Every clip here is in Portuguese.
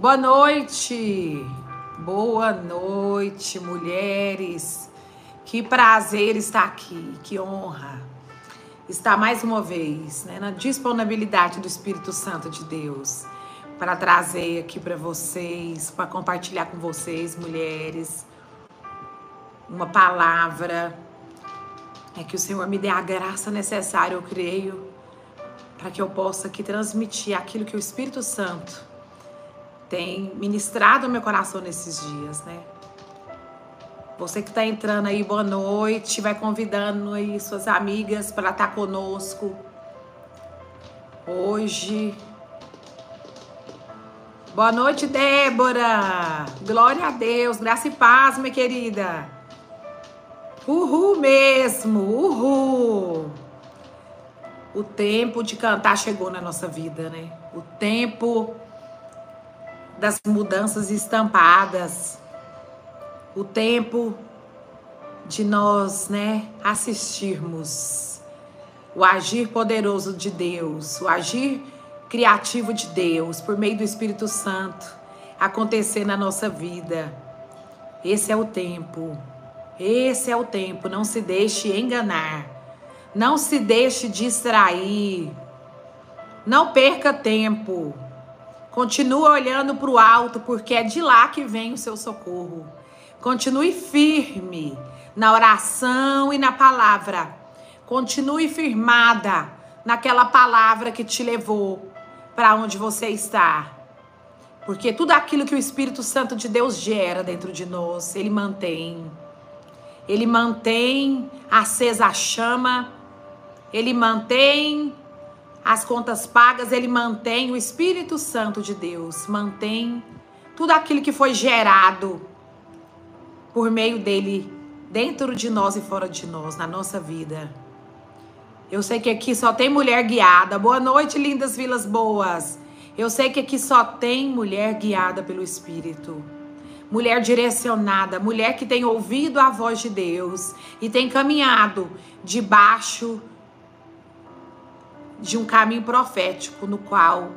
Boa noite. Boa noite, mulheres. Que prazer estar aqui, que honra estar mais uma vez né, na disponibilidade do Espírito Santo de Deus para trazer aqui para vocês, para compartilhar com vocês, mulheres, uma palavra. É que o Senhor me dê a graça necessária, eu creio, para que eu possa aqui transmitir aquilo que o Espírito Santo tem ministrado meu coração nesses dias, né? Você que está entrando aí, boa noite, vai convidando aí suas amigas para estar tá conosco hoje. Boa noite, Débora. Glória a Deus, graça e paz, minha querida. Uhul mesmo, uhul. O tempo de cantar chegou na nossa vida, né? O tempo das mudanças estampadas. O tempo de nós, né, assistirmos o agir poderoso de Deus, o agir criativo de Deus por meio do Espírito Santo acontecer na nossa vida. Esse é o tempo. Esse é o tempo. Não se deixe enganar. Não se deixe distrair. Não perca tempo. Continue olhando para o alto, porque é de lá que vem o seu socorro. Continue firme na oração e na palavra. Continue firmada naquela palavra que te levou para onde você está. Porque tudo aquilo que o Espírito Santo de Deus gera dentro de nós, ele mantém. Ele mantém acesa a chama ele mantém as contas pagas, ele mantém o Espírito Santo de Deus, mantém tudo aquilo que foi gerado por meio dele dentro de nós e fora de nós, na nossa vida. Eu sei que aqui só tem mulher guiada. Boa noite, lindas vilas boas. Eu sei que aqui só tem mulher guiada pelo Espírito. Mulher direcionada, mulher que tem ouvido a voz de Deus e tem caminhado debaixo de um caminho profético no qual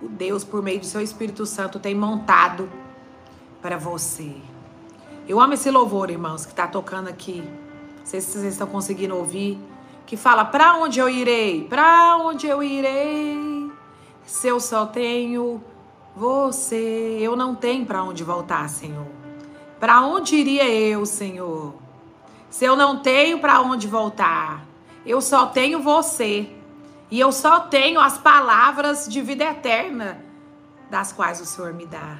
o Deus, por meio do seu Espírito Santo, tem montado para você. Eu amo esse louvor, irmãos, que está tocando aqui. Não sei se vocês estão conseguindo ouvir. Que fala: Para onde eu irei? Para onde eu irei? Se eu só tenho você, eu não tenho para onde voltar, Senhor. Para onde iria eu, Senhor? Se eu não tenho para onde voltar, eu só tenho você. E eu só tenho as palavras de vida eterna das quais o Senhor me dá.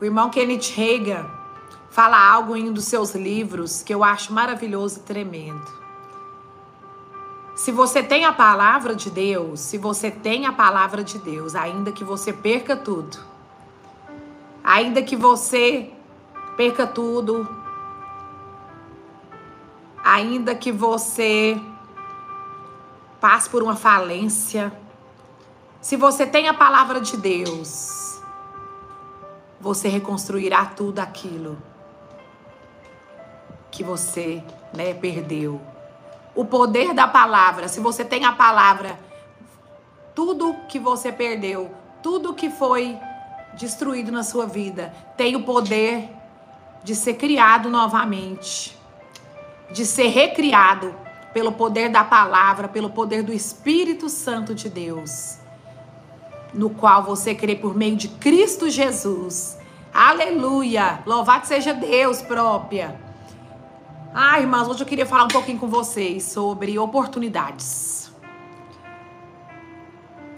O irmão Kenneth Reagan fala algo em um dos seus livros que eu acho maravilhoso e tremendo. Se você tem a palavra de Deus, se você tem a palavra de Deus, ainda que você perca tudo, ainda que você perca tudo, ainda que você passe por uma falência. Se você tem a palavra de Deus, você reconstruirá tudo aquilo que você né, perdeu. O poder da palavra, se você tem a palavra, tudo que você perdeu, tudo que foi destruído na sua vida, tem o poder de ser criado novamente, de ser recriado pelo poder da palavra, pelo poder do Espírito Santo de Deus, no qual você crê por meio de Cristo Jesus. Aleluia! Louvado seja Deus própria. Ah, irmãs, hoje eu queria falar um pouquinho com vocês sobre oportunidades.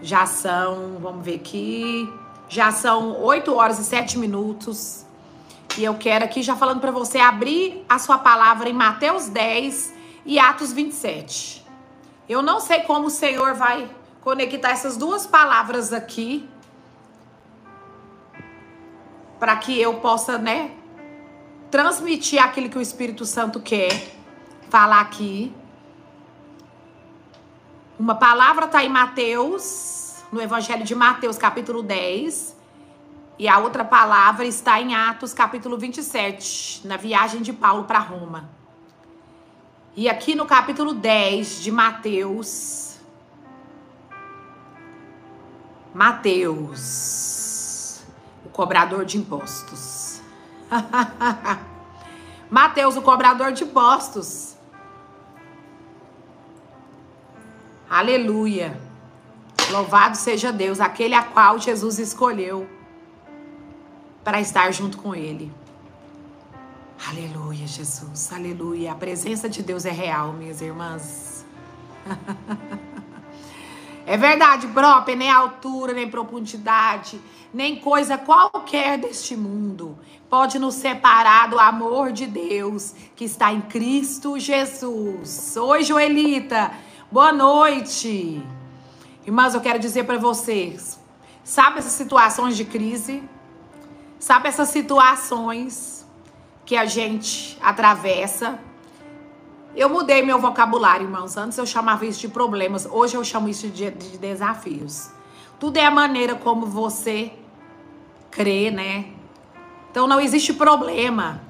Já são, vamos ver aqui, já são 8 horas e 7 minutos. E eu quero aqui já falando para você abrir a sua palavra em Mateus 10, e Atos 27. Eu não sei como o Senhor vai conectar essas duas palavras aqui para que eu possa, né, transmitir aquilo que o Espírito Santo quer falar aqui. Uma palavra está em Mateus, no Evangelho de Mateus, capítulo 10, e a outra palavra está em Atos, capítulo 27, na viagem de Paulo para Roma. E aqui no capítulo 10 de Mateus, Mateus, o cobrador de impostos. Mateus, o cobrador de impostos. Aleluia. Louvado seja Deus, aquele a qual Jesus escolheu para estar junto com ele. Aleluia, Jesus. Aleluia. A presença de Deus é real, minhas irmãs. é verdade própria, nem altura, nem profundidade, nem coisa qualquer deste mundo pode nos separar do amor de Deus que está em Cristo Jesus. Oi, Joelita. Boa noite. Irmãs, eu quero dizer para vocês, sabe essas situações de crise? Sabe essas situações que a gente atravessa? Eu mudei meu vocabulário, irmãos. Antes eu chamava isso de problemas, hoje eu chamo isso de, de desafios. Tudo é a maneira como você crê, né? Então não existe problema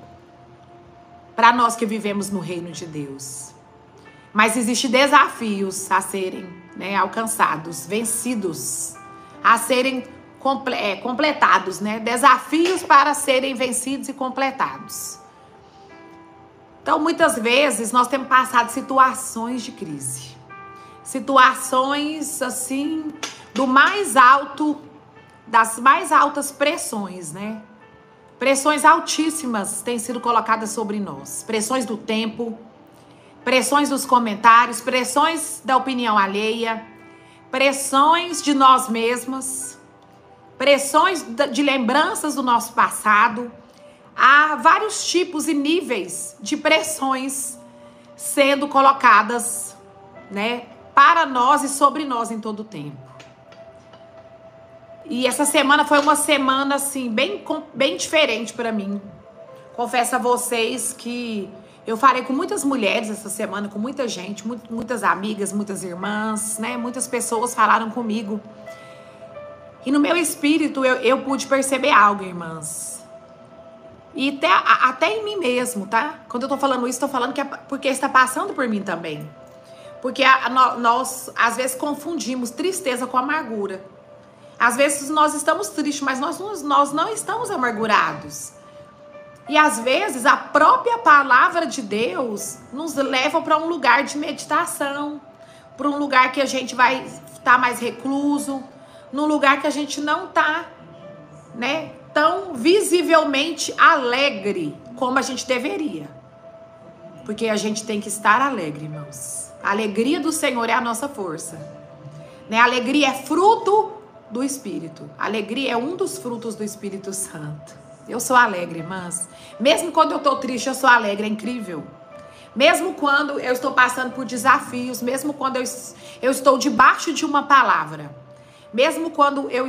para nós que vivemos no reino de Deus. Mas existe desafios a serem né, alcançados, vencidos, a serem comple é, completados, né? Desafios para serem vencidos e completados. Então, muitas vezes nós temos passado situações de crise. Situações assim do mais alto das mais altas pressões, né? Pressões altíssimas têm sido colocadas sobre nós. Pressões do tempo, pressões dos comentários, pressões da opinião alheia, pressões de nós mesmas pressões de lembranças do nosso passado. Há vários tipos e níveis de pressões sendo colocadas, né, para nós e sobre nós em todo o tempo. E essa semana foi uma semana assim bem bem diferente para mim. Confesso a vocês que eu falei com muitas mulheres essa semana, com muita gente, muitas amigas, muitas irmãs, né? Muitas pessoas falaram comigo e no meu espírito eu, eu pude perceber algo, irmãs. E até, até em mim mesmo, tá? Quando eu tô falando isso, tô falando que é porque está passando por mim também. Porque a, a, nós, às vezes, confundimos tristeza com amargura. Às vezes nós estamos tristes, mas nós, nós não estamos amargurados. E às vezes a própria palavra de Deus nos leva para um lugar de meditação, para um lugar que a gente vai estar tá mais recluso, num lugar que a gente não tá, né, tão visivelmente alegre como a gente deveria. Porque a gente tem que estar alegre, irmãos. A alegria do Senhor é a nossa força. Né? A alegria é fruto do Espírito. A alegria é um dos frutos do Espírito Santo. Eu sou alegre, irmãs. Mesmo quando eu tô triste, eu sou alegre, é incrível. Mesmo quando eu estou passando por desafios, mesmo quando eu, eu estou debaixo de uma palavra, mesmo quando eu,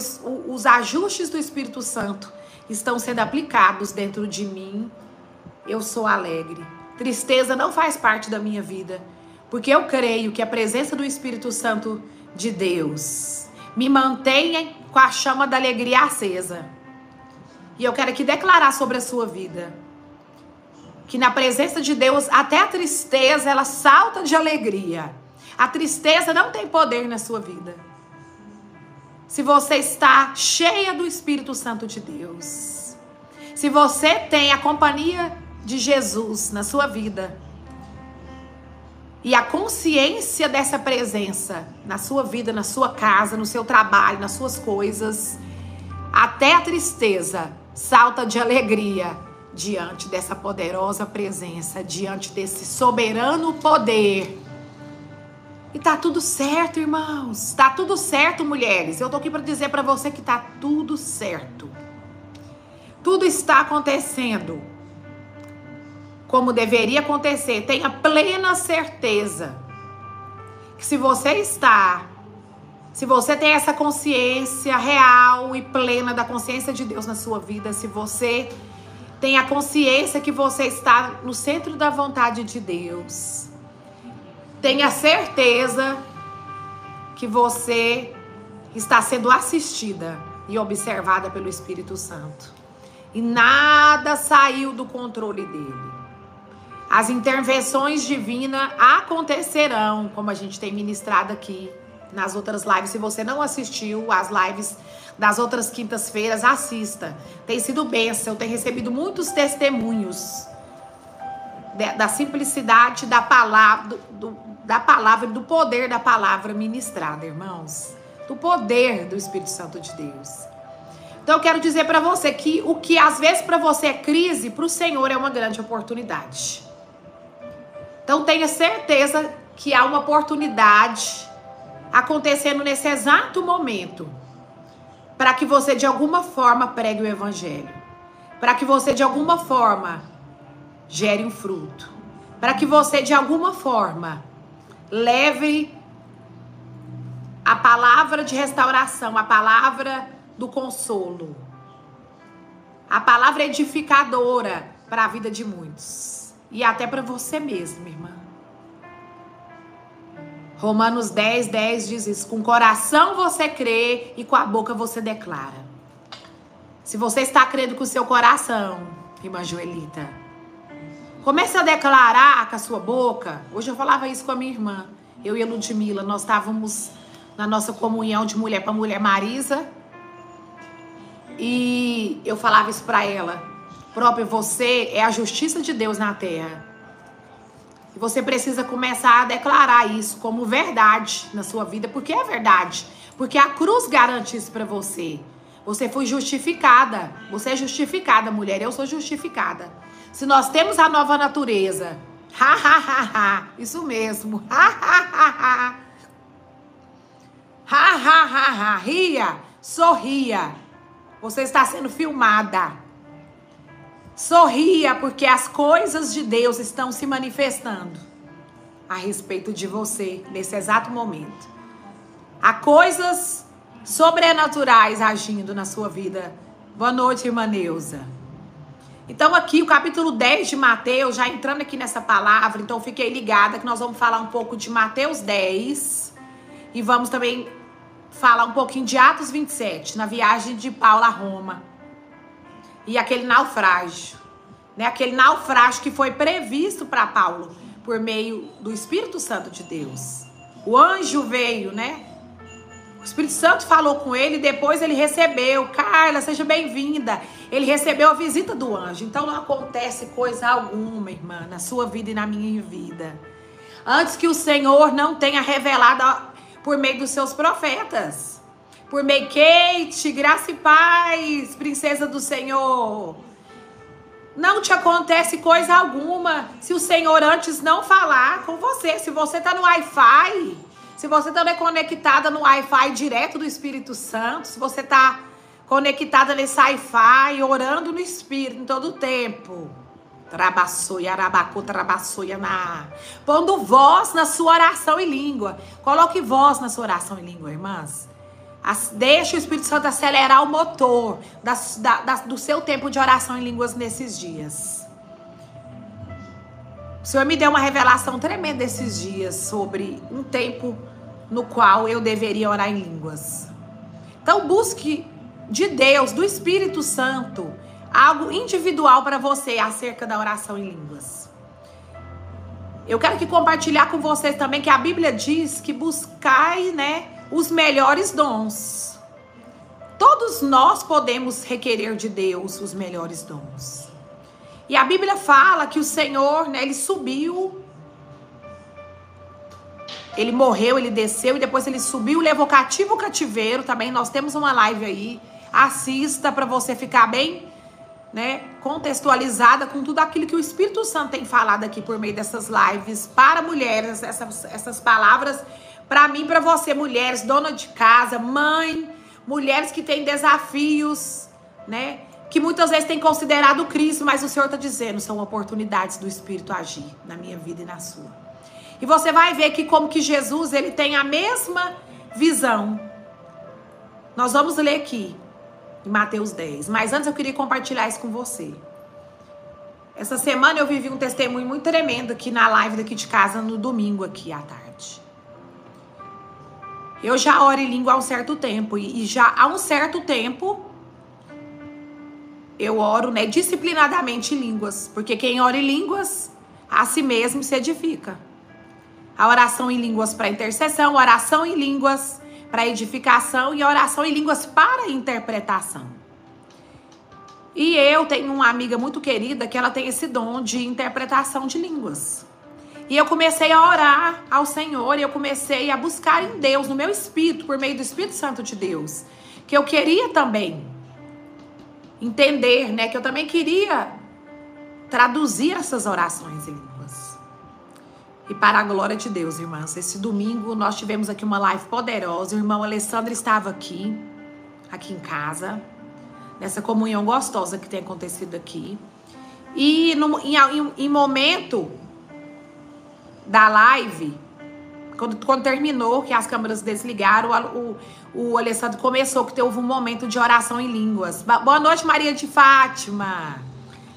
os ajustes do Espírito Santo estão sendo aplicados dentro de mim, eu sou alegre. Tristeza não faz parte da minha vida, porque eu creio que a presença do Espírito Santo de Deus me mantém com a chama da alegria acesa. E eu quero aqui declarar sobre a sua vida que na presença de Deus até a tristeza ela salta de alegria. A tristeza não tem poder na sua vida se você está cheia do Espírito Santo de Deus, se você tem a companhia de Jesus na sua vida e a consciência dessa presença na sua vida, na sua casa, no seu trabalho, nas suas coisas, até a tristeza salta de alegria diante dessa poderosa presença, diante desse soberano poder e tá tudo certo, irmãos. Tá tudo certo, mulheres. Eu tô aqui para dizer para você que tá tudo certo. Tudo está acontecendo como deveria acontecer. Tenha plena certeza que se você está, se você tem essa consciência real e plena da consciência de Deus na sua vida, se você tem a consciência que você está no centro da vontade de Deus, Tenha certeza que você está sendo assistida e observada pelo Espírito Santo. E nada saiu do controle dele. As intervenções divinas acontecerão, como a gente tem ministrado aqui, nas outras lives. Se você não assistiu as lives das outras quintas-feiras, assista. Tem sido bênção, eu tenho recebido muitos testemunhos da simplicidade da palavra, do, da palavra, do poder da palavra ministrada, irmãos. Do poder do Espírito Santo de Deus. Então eu quero dizer para você que o que às vezes para você é crise, para o Senhor é uma grande oportunidade. Então tenha certeza que há uma oportunidade acontecendo nesse exato momento para que você de alguma forma pregue o evangelho, para que você de alguma forma gere um fruto, para que você de alguma forma leve a palavra de restauração, a palavra do consolo, a palavra edificadora para a vida de muitos e até para você mesmo, irmã. Romanos 10, 10 diz isso: com o coração você crê e com a boca você declara. Se você está crendo com o seu coração, irmã Joelita, comece a declarar com a sua boca. Hoje eu falava isso com a minha irmã, eu e a Ludmilla, nós estávamos na nossa comunhão de mulher para mulher Marisa. E eu falava isso para ela. Próprio você é a justiça de Deus na terra. E você precisa começar a declarar isso como verdade na sua vida, porque é verdade. Porque a cruz garante isso para você. Você foi justificada. Você é justificada, mulher. Eu sou justificada. Se nós temos a nova natureza, ha ha ha ha, isso mesmo, ha ha ha ha, ha ha ha ha, ria, sorria. Você está sendo filmada. Sorria, porque as coisas de Deus estão se manifestando a respeito de você nesse exato momento. Há coisas sobrenaturais agindo na sua vida. Boa noite, irmã Neuza. Então, aqui o capítulo 10 de Mateus, já entrando aqui nessa palavra, então fiquei ligada que nós vamos falar um pouco de Mateus 10 e vamos também falar um pouquinho de Atos 27, na viagem de Paulo a Roma e aquele naufrágio, né? Aquele naufrágio que foi previsto para Paulo por meio do Espírito Santo de Deus. O anjo veio, né? O Espírito Santo falou com ele, depois ele recebeu. Carla, seja bem-vinda. Ele recebeu a visita do anjo. Então não acontece coisa alguma, irmã, na sua vida e na minha vida. Antes que o Senhor não tenha revelado por meio dos seus profetas por meio Kate, graça e paz, princesa do Senhor. Não te acontece coisa alguma se o Senhor antes não falar com você. Se você tá no Wi-Fi, se você tá conectada no Wi-Fi direto do Espírito Santo, se você tá conectada nesse Wi-Fi, orando no Espírito em todo o tempo. Trabaçoia, arabacu, trabaçoia na. Pondo voz na sua oração em língua. Coloque voz na sua oração em língua, irmãs. Deixa o Espírito Santo acelerar o motor da, da, do seu tempo de oração em línguas nesses dias. O Senhor me deu uma revelação tremenda esses dias sobre um tempo no qual eu deveria orar em línguas. Então busque de Deus, do Espírito Santo, algo individual para você acerca da oração em línguas. Eu quero que compartilhar com vocês também que a Bíblia diz que buscai, né, os melhores dons. Todos nós podemos requerer de Deus os melhores dons. E a Bíblia fala que o Senhor, né, ele subiu, ele morreu, ele desceu e depois ele subiu, levou cativo o cativeiro. Também nós temos uma live aí. Assista para você ficar bem, né, contextualizada com tudo aquilo que o Espírito Santo tem falado aqui por meio dessas lives para mulheres, essas, essas palavras para mim, para você, mulheres, dona de casa, mãe, mulheres que têm desafios, né? Que muitas vezes têm considerado Cristo, mas o Senhor está dizendo, são oportunidades do Espírito agir na minha vida e na sua. E você vai ver que como que Jesus, ele tem a mesma visão. Nós vamos ler aqui em Mateus 10, mas antes eu queria compartilhar isso com você. Essa semana eu vivi um testemunho muito tremendo aqui na live daqui de casa no domingo aqui à tarde. Eu já oro em língua há um certo tempo e, já há um certo tempo eu oro, né, disciplinadamente em línguas, porque quem ora em línguas a si mesmo se edifica. A oração em línguas para intercessão, oração em línguas para edificação e oração em línguas para interpretação. E eu tenho uma amiga muito querida que ela tem esse dom de interpretação de línguas. E eu comecei a orar ao Senhor e eu comecei a buscar em Deus, no meu espírito, por meio do Espírito Santo de Deus, que eu queria também entender, né, que eu também queria traduzir essas orações em línguas. E para a glória de Deus, irmãs, esse domingo nós tivemos aqui uma live poderosa. O irmão Alessandro estava aqui, aqui em casa nessa comunhão gostosa que tem acontecido aqui. E no, em, em, em, momento da live, quando, quando, terminou, que as câmeras desligaram, o, o, o Alessandro começou, que houve um momento de oração em línguas. Boa noite, Maria de Fátima.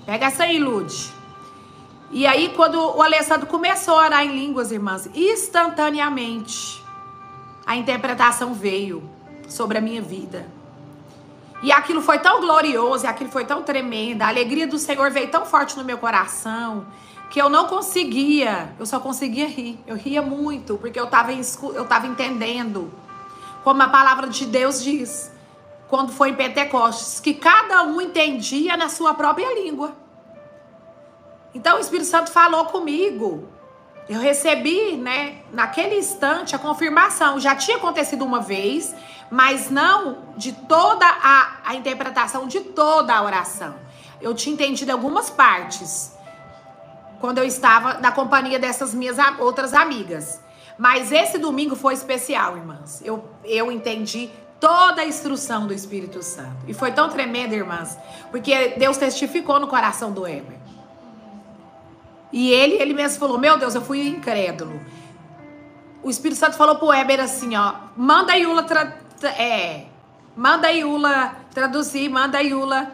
Pega essa aí, Lude. E aí, quando o Alessandro começou a orar em línguas, irmãs, instantaneamente a interpretação veio sobre a minha vida. E aquilo foi tão glorioso, aquilo foi tão tremendo. A alegria do Senhor veio tão forte no meu coração que eu não conseguia, eu só conseguia rir. Eu ria muito, porque eu estava eu tava entendendo como a palavra de Deus diz, quando foi em Pentecostes, que cada um entendia na sua própria língua. Então o Espírito Santo falou comigo eu recebi, né, naquele instante, a confirmação. Já tinha acontecido uma vez, mas não de toda a, a interpretação de toda a oração. Eu tinha entendido algumas partes quando eu estava na companhia dessas minhas outras amigas. Mas esse domingo foi especial, irmãs. Eu, eu entendi toda a instrução do Espírito Santo. E foi tão tremendo, irmãs, porque Deus testificou no coração do Emer. E ele, ele mesmo falou: Meu Deus, eu fui incrédulo. O Espírito Santo falou pro Weber assim: Ó, manda a Yula, tra, é, manda a Yula traduzir, manda a Yula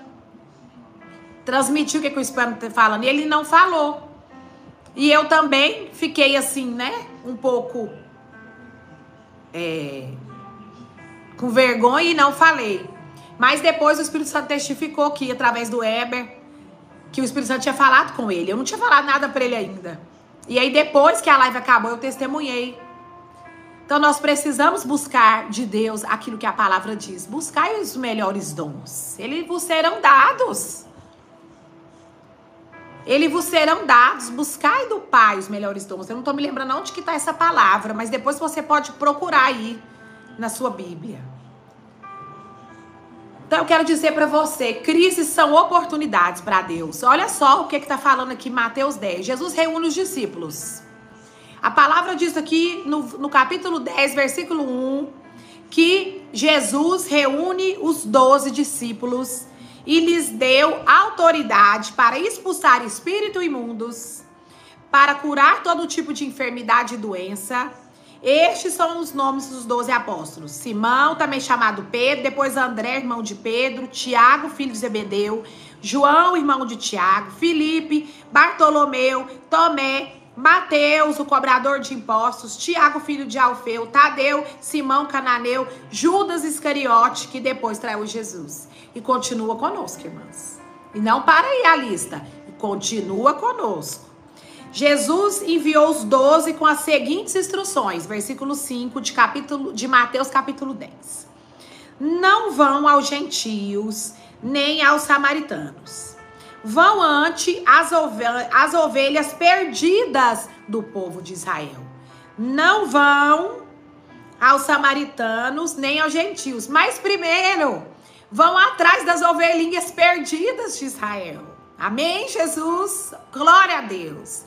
transmitir o que, que o Espírito tá falando. E ele não falou. E eu também fiquei assim, né? Um pouco é, com vergonha e não falei. Mas depois o Espírito Santo testificou que através do Weber que o Espírito Santo tinha falado com ele. Eu não tinha falado nada para ele ainda. E aí depois que a live acabou, eu testemunhei. Então nós precisamos buscar de Deus aquilo que a palavra diz. Buscai os melhores dons. Eles vos serão dados. Eles vos serão dados. Buscai do Pai os melhores dons. Eu não estou me lembrando onde que está essa palavra, mas depois você pode procurar aí na sua Bíblia. Então eu quero dizer para você, crises são oportunidades para Deus. Olha só o que está falando aqui Mateus 10. Jesus reúne os discípulos. A palavra diz aqui no, no capítulo 10, versículo 1, que Jesus reúne os doze discípulos e lhes deu autoridade para expulsar espíritos imundos, para curar todo tipo de enfermidade e doença. Estes são os nomes dos doze apóstolos: Simão, também chamado Pedro, depois André, irmão de Pedro, Tiago, filho de Zebedeu, João, irmão de Tiago, Felipe, Bartolomeu, Tomé, Mateus, o cobrador de impostos, Tiago, filho de Alfeu, Tadeu, Simão Cananeu, Judas Iscariote, que depois traiu Jesus. E continua conosco, irmãs. E não para aí a lista, continua conosco. Jesus enviou os doze com as seguintes instruções, versículo 5 de, capítulo, de Mateus capítulo 10. Não vão aos gentios, nem aos samaritanos. Vão ante as, ovelhas, as ovelhas perdidas do povo de Israel. Não vão aos samaritanos, nem aos gentios. Mas primeiro, vão atrás das ovelhinhas perdidas de Israel. Amém, Jesus? Glória a Deus.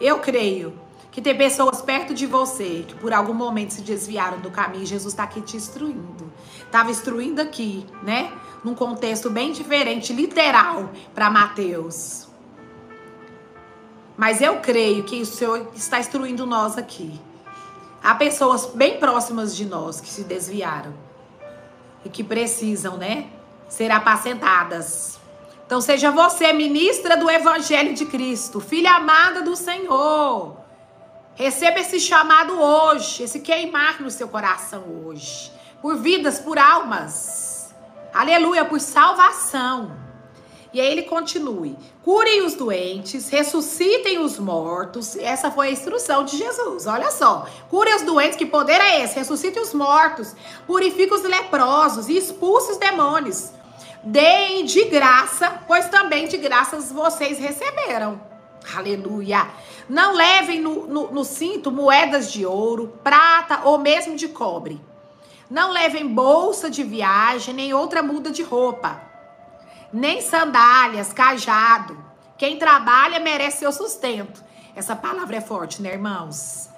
Eu creio que tem pessoas perto de você que por algum momento se desviaram do caminho. Jesus está aqui te instruindo. Estava instruindo aqui, né? Num contexto bem diferente, literal, para Mateus. Mas eu creio que o Senhor está instruindo nós aqui. Há pessoas bem próximas de nós que se desviaram e que precisam, né, ser apacentadas. Então seja você ministra do Evangelho de Cristo, filha amada do Senhor. Receba esse chamado hoje, esse queimar no seu coração hoje, por vidas, por almas. Aleluia, por salvação. E aí ele continue: curem os doentes, ressuscitem os mortos. Essa foi a instrução de Jesus. Olha só: curem os doentes, que poder é esse? Ressuscitem os mortos, purifiquem os leprosos e expulse os demônios. Deem de graça, pois também de graças vocês receberam. Aleluia. Não levem no, no, no cinto moedas de ouro, prata ou mesmo de cobre. Não levem bolsa de viagem, nem outra muda de roupa nem sandálias, cajado. Quem trabalha merece seu sustento. Essa palavra é forte, né, irmãos?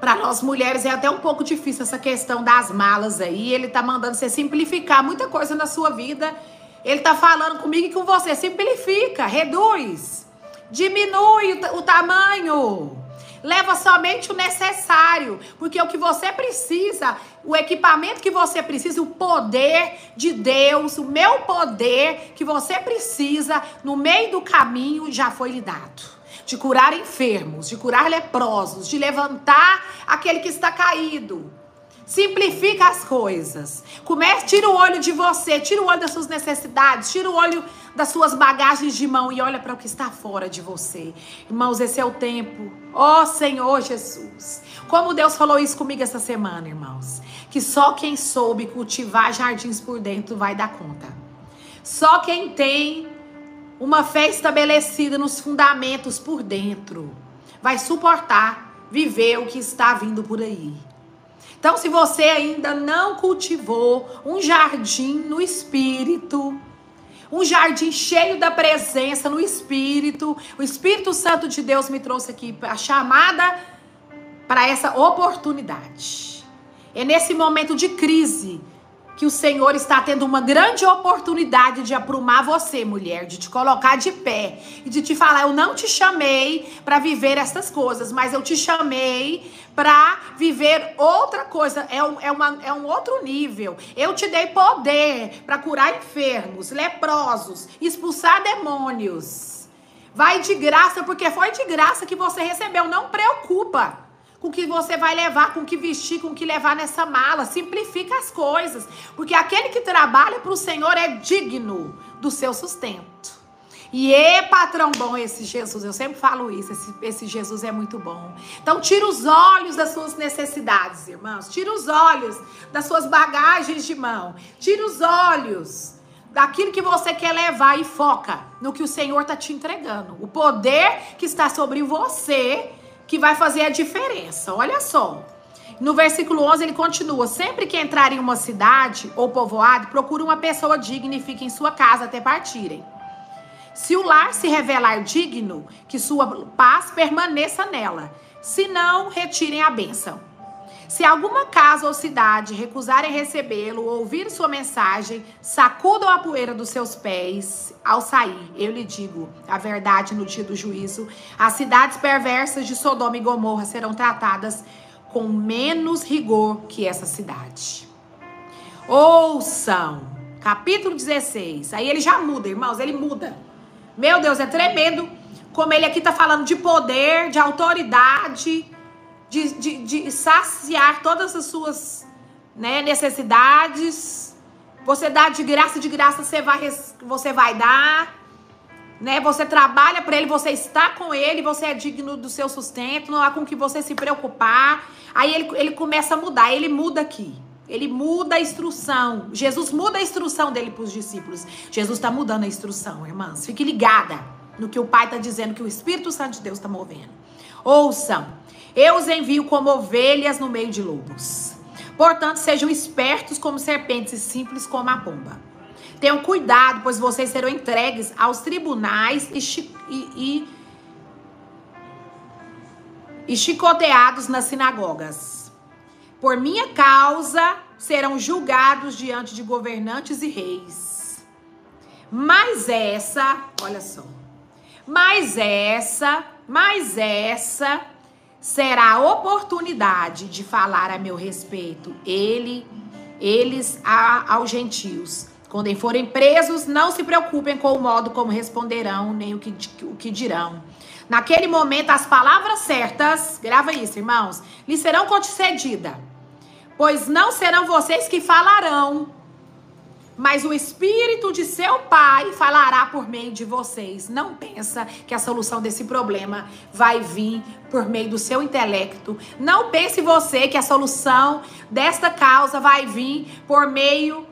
Para nós mulheres é até um pouco difícil essa questão das malas aí. Ele tá mandando você simplificar muita coisa na sua vida. Ele tá falando comigo e com você. Simplifica, reduz, diminui o, o tamanho. Leva somente o necessário, porque o que você precisa, o equipamento que você precisa, o poder de Deus, o meu poder que você precisa no meio do caminho já foi lhe dado de curar enfermos, de curar leprosos, de levantar aquele que está caído. Simplifica as coisas. Comece, tira o olho de você, tira o olho das suas necessidades, tira o olho das suas bagagens de mão e olha para o que está fora de você. Irmãos, esse é o tempo. Ó oh, Senhor Jesus. Como Deus falou isso comigo essa semana, irmãos. Que só quem soube cultivar jardins por dentro vai dar conta. Só quem tem uma fé estabelecida nos fundamentos por dentro vai suportar viver o que está vindo por aí. Então, se você ainda não cultivou um jardim no espírito, um jardim cheio da presença no espírito, o Espírito Santo de Deus me trouxe aqui a chamada para essa oportunidade. É nesse momento de crise que o Senhor está tendo uma grande oportunidade de aprumar você, mulher, de te colocar de pé e de te falar: eu não te chamei para viver essas coisas, mas eu te chamei para viver outra coisa. É um, é, uma, é um outro nível. Eu te dei poder para curar enfermos, leprosos, expulsar demônios. Vai de graça, porque foi de graça que você recebeu. Não preocupa com o que você vai levar, com o que vestir, com o que levar nessa mala. Simplifica as coisas. Porque aquele que trabalha para o Senhor é digno do seu sustento. E é patrão bom esse Jesus, eu sempre falo isso, esse, esse, Jesus é muito bom. Então tira os olhos das suas necessidades, irmãos. Tira os olhos das suas bagagens de mão. Tira os olhos daquilo que você quer levar e foca no que o Senhor está te entregando. O poder que está sobre você que vai fazer a diferença. Olha só. No versículo 11 ele continua: Sempre que entrar em uma cidade ou povoado, procure uma pessoa digna e fique em sua casa até partirem. Se o lar se revelar digno, que sua paz permaneça nela. Se não, retirem a bênção. Se alguma casa ou cidade recusarem recebê-lo ou ouvir sua mensagem, sacudam a poeira dos seus pés ao sair. Eu lhe digo a verdade no dia do juízo: as cidades perversas de Sodoma e Gomorra serão tratadas com menos rigor que essa cidade. Ouçam, capítulo 16. Aí ele já muda, irmãos, ele muda. Meu Deus, é tremendo como ele aqui está falando de poder, de autoridade de, de, de saciar todas as suas né, necessidades. Você dá de graça, de graça você vai, você vai dar. Né? Você trabalha para ele, você está com ele, você é digno do seu sustento, não há com que você se preocupar. Aí ele, ele começa a mudar, ele muda aqui. Ele muda a instrução. Jesus muda a instrução dele para os discípulos. Jesus está mudando a instrução, irmãs. Fique ligada no que o Pai está dizendo, que o Espírito Santo de Deus está movendo. Ouçam. Eu os envio como ovelhas no meio de lobos. Portanto, sejam espertos como serpentes e simples como a pomba. Tenham cuidado, pois vocês serão entregues aos tribunais e, e, e chicoteados nas sinagogas. Por minha causa serão julgados diante de governantes e reis. Mas essa, olha só, mas essa, mas essa será a oportunidade de falar a meu respeito, ele, eles a, aos gentios. Quando forem presos, não se preocupem com o modo como responderão, nem o que, o que dirão. Naquele momento, as palavras certas, grava isso, irmãos, lhes serão concedidas, pois não serão vocês que falarão, mas o espírito de seu pai falará por meio de vocês. Não pensa que a solução desse problema vai vir por meio do seu intelecto. Não pense você que a solução desta causa vai vir por meio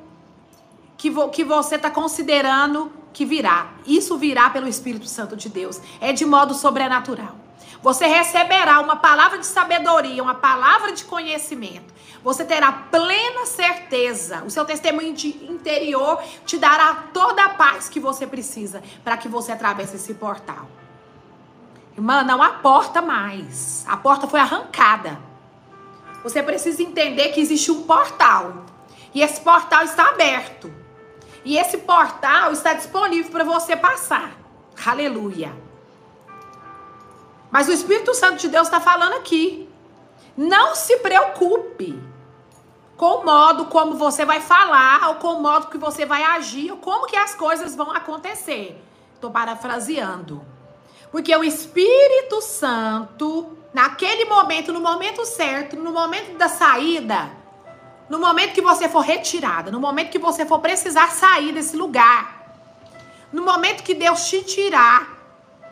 que, vo que você está considerando que virá. Isso virá pelo Espírito Santo de Deus. É de modo sobrenatural. Você receberá uma palavra de sabedoria, uma palavra de conhecimento. Você terá plena certeza. O seu testemunho interior te dará toda a paz que você precisa para que você atravesse esse portal. Irmã, não há porta mais. A porta foi arrancada. Você precisa entender que existe um portal. E esse portal está aberto. E esse portal está disponível para você passar. Aleluia. Mas o Espírito Santo de Deus está falando aqui. Não se preocupe com o modo como você vai falar, ou com o modo que você vai agir, ou como que as coisas vão acontecer. Estou parafraseando. Porque o Espírito Santo, naquele momento, no momento certo, no momento da saída, no momento que você for retirada, no momento que você for precisar sair desse lugar, no momento que Deus te tirar,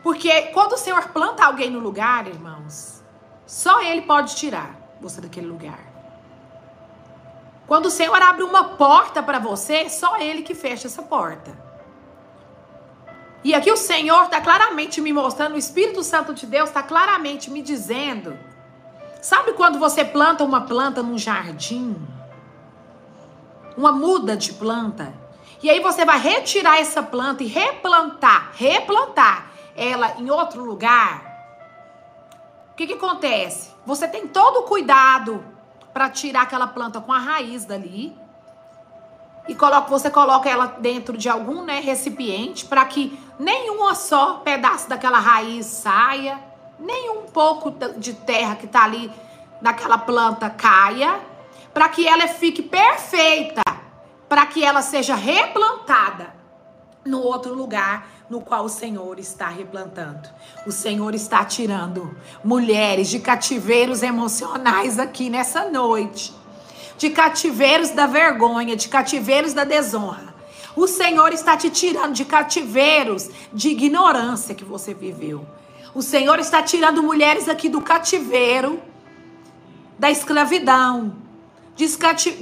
porque quando o Senhor planta alguém no lugar, irmãos, só Ele pode tirar você daquele lugar. Quando o Senhor abre uma porta para você, só Ele que fecha essa porta. E aqui o Senhor está claramente me mostrando, o Espírito Santo de Deus está claramente me dizendo. Sabe quando você planta uma planta num jardim? Uma muda de planta. E aí você vai retirar essa planta e replantar, replantar ela em outro lugar, o que, que acontece? Você tem todo o cuidado para tirar aquela planta com a raiz dali e coloca, você coloca ela dentro de algum né, recipiente para que nenhum só pedaço daquela raiz saia, nenhum pouco de terra que está ali naquela planta caia, para que ela fique perfeita, para que ela seja replantada no outro lugar no qual o Senhor está replantando. O Senhor está tirando mulheres de cativeiros emocionais aqui nessa noite, de cativeiros da vergonha, de cativeiros da desonra. O Senhor está te tirando de cativeiros de ignorância que você viveu. O Senhor está tirando mulheres aqui do cativeiro, da escravidão,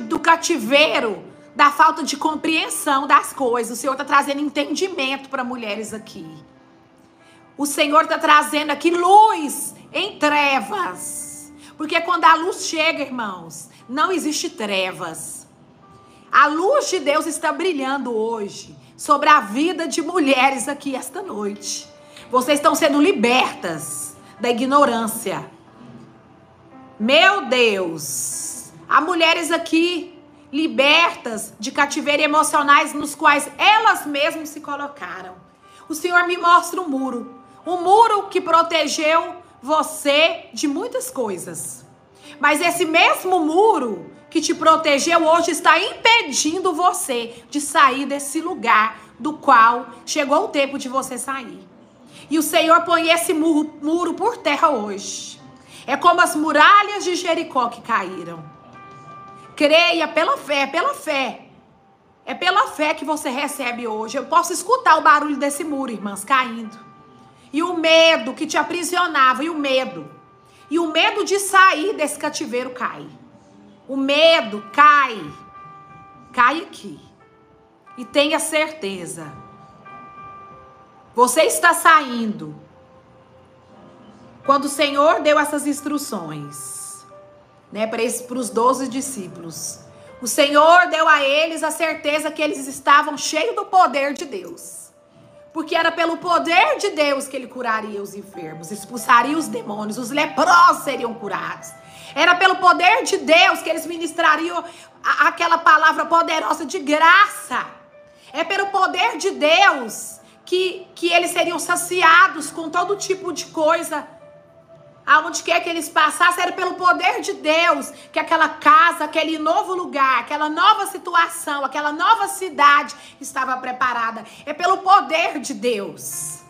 do cativeiro da falta de compreensão das coisas. O Senhor está trazendo entendimento para mulheres aqui. O Senhor está trazendo aqui luz em trevas. Porque quando a luz chega, irmãos, não existe trevas. A luz de Deus está brilhando hoje sobre a vida de mulheres aqui esta noite. Vocês estão sendo libertas da ignorância. Meu Deus! Há mulheres aqui libertas de cativeiro emocionais nos quais elas mesmas se colocaram. O Senhor me mostra um muro, um muro que protegeu você de muitas coisas. Mas esse mesmo muro que te protegeu hoje está impedindo você de sair desse lugar do qual chegou o tempo de você sair. E o Senhor põe esse muro, muro por terra hoje. É como as muralhas de Jericó que caíram. Creia pela fé, pela fé. É pela fé que você recebe hoje. Eu posso escutar o barulho desse muro, irmãs, caindo. E o medo que te aprisionava, e o medo. E o medo de sair desse cativeiro cai. O medo cai. Cai aqui. E tenha certeza. Você está saindo. Quando o Senhor deu essas instruções né, para os doze discípulos. O Senhor deu a eles a certeza que eles estavam cheios do poder de Deus. Porque era pelo poder de Deus que ele curaria os enfermos, expulsaria os demônios, os leprosos seriam curados. Era pelo poder de Deus que eles ministrariam a, aquela palavra poderosa de graça. É pelo poder de Deus que, que eles seriam saciados com todo tipo de coisa aonde quer que eles passassem, era pelo poder de Deus que aquela casa, aquele novo lugar, aquela nova situação, aquela nova cidade estava preparada. É pelo poder de Deus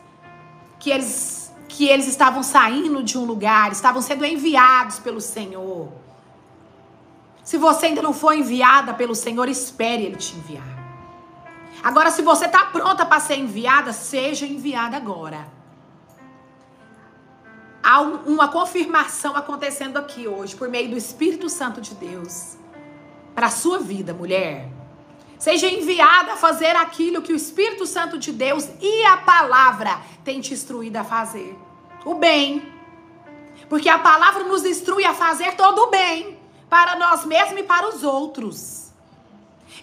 que eles que eles estavam saindo de um lugar, estavam sendo enviados pelo Senhor. Se você ainda não foi enviada pelo Senhor, espere ele te enviar. Agora, se você está pronta para ser enviada, seja enviada agora. Há um, uma confirmação acontecendo aqui hoje, por meio do Espírito Santo de Deus, para a sua vida, mulher. Seja enviada a fazer aquilo que o Espírito Santo de Deus e a palavra tem te instruído a fazer. O bem. Porque a palavra nos instrui a fazer todo o bem para nós mesmos e para os outros.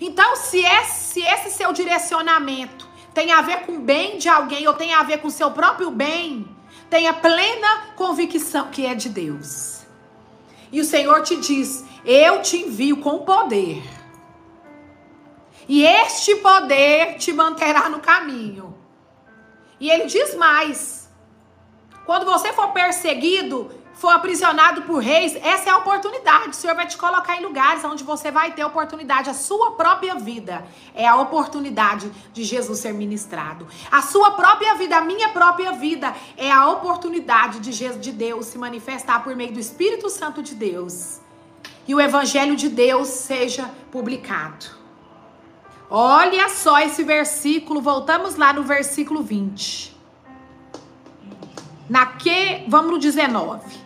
Então, se esse, se esse seu direcionamento tem a ver com o bem de alguém ou tem a ver com o seu próprio bem, tenha plena convicção que é de Deus. E o Senhor te diz: Eu te envio com poder. E este poder te manterá no caminho. E ele diz mais: quando você for perseguido, for aprisionado por reis, essa é a oportunidade. O Senhor vai te colocar em lugares onde você vai ter oportunidade. A sua própria vida é a oportunidade de Jesus ser ministrado. A sua própria vida, a minha própria vida, é a oportunidade de, Jesus, de Deus se manifestar por meio do Espírito Santo de Deus. E o Evangelho de Deus seja publicado. Olha só esse versículo, voltamos lá no versículo 20. Na que, vamos no 19.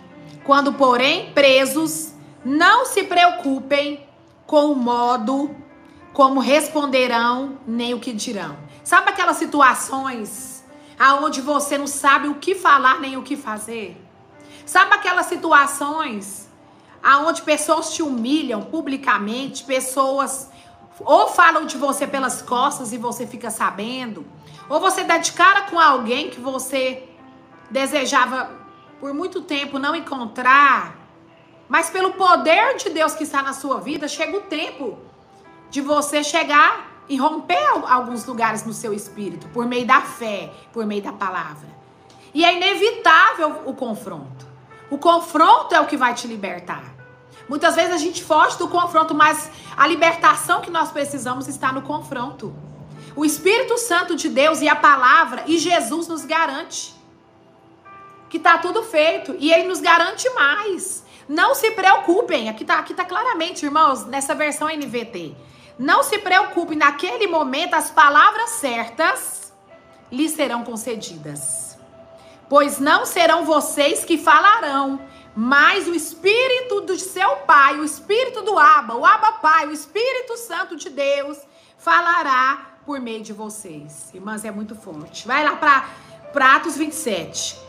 Quando, porém, presos, não se preocupem com o modo como responderão, nem o que dirão. Sabe aquelas situações aonde você não sabe o que falar nem o que fazer? Sabe aquelas situações aonde pessoas te humilham publicamente, pessoas ou falam de você pelas costas e você fica sabendo, ou você dá de cara com alguém que você desejava por muito tempo não encontrar, mas pelo poder de Deus que está na sua vida, chega o tempo de você chegar e romper alguns lugares no seu espírito, por meio da fé, por meio da palavra. E é inevitável o confronto. O confronto é o que vai te libertar. Muitas vezes a gente foge do confronto, mas a libertação que nós precisamos está no confronto. O Espírito Santo de Deus e a palavra e Jesus nos garante que tá tudo feito e ele nos garante mais. Não se preocupem, aqui tá, aqui tá claramente, irmãos, nessa versão NVT. Não se preocupem, naquele momento as palavras certas lhes serão concedidas. Pois não serão vocês que falarão, mas o Espírito do seu Pai, o Espírito do Abba, o Abba Pai, o Espírito Santo de Deus, falará por meio de vocês. Irmãs, é muito forte. Vai lá para Atos 27.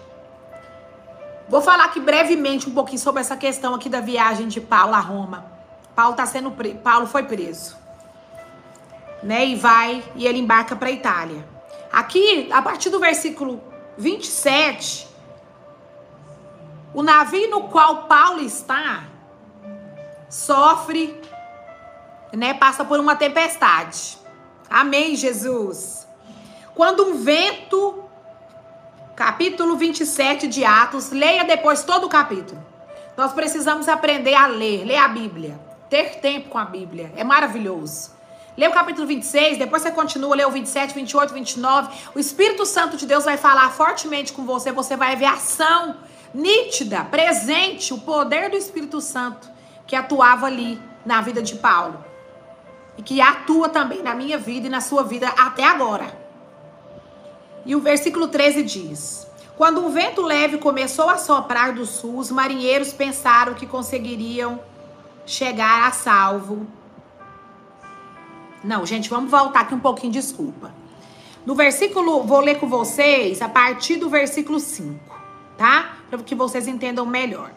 Vou falar aqui brevemente um pouquinho sobre essa questão aqui da viagem de Paulo a Roma. Paulo tá sendo pre... Paulo foi preso. Né? E vai e ele embarca para Itália. Aqui, a partir do versículo 27, o navio no qual Paulo está sofre, né, passa por uma tempestade. Amém, Jesus. Quando um vento capítulo 27 de Atos. Leia depois todo o capítulo. Nós precisamos aprender a ler, ler a Bíblia, ter tempo com a Bíblia. É maravilhoso. Lê o capítulo 26, depois você continua, lê o 27, 28, 29. O Espírito Santo de Deus vai falar fortemente com você, você vai ver ação nítida, presente, o poder do Espírito Santo que atuava ali na vida de Paulo. E que atua também na minha vida e na sua vida até agora. E o versículo 13 diz: Quando um vento leve começou a soprar do sul, os marinheiros pensaram que conseguiriam chegar a salvo. Não, gente, vamos voltar aqui um pouquinho, desculpa. No versículo, vou ler com vocês a partir do versículo 5, tá? Para que vocês entendam melhor.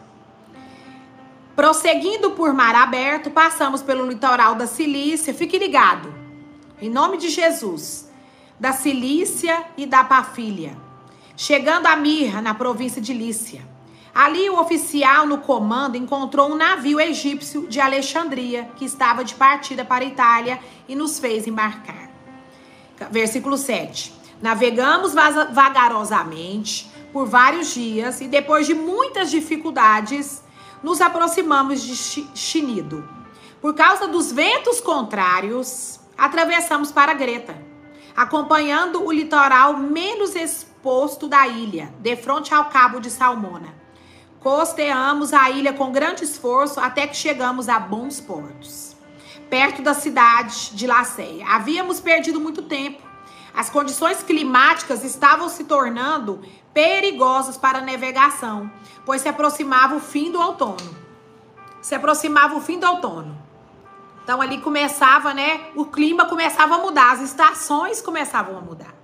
Prosseguindo por mar aberto, passamos pelo litoral da Cilícia. Fique ligado. Em nome de Jesus da Cilícia e da Pafília, chegando a Mirra, na província de Lícia. Ali o oficial no comando encontrou um navio egípcio de Alexandria que estava de partida para a Itália e nos fez embarcar. Versículo 7. Navegamos vagarosamente por vários dias e depois de muitas dificuldades nos aproximamos de Chinido. Por causa dos ventos contrários, atravessamos para Greta acompanhando o litoral menos exposto da ilha, de frente ao cabo de Salmona. Costeamos a ilha com grande esforço até que chegamos a bons portos. perto da cidade de Laceia. Havíamos perdido muito tempo. As condições climáticas estavam se tornando perigosas para a navegação, pois se aproximava o fim do outono. Se aproximava o fim do outono. Então ali começava, né? O clima começava a mudar, as estações começavam a mudar.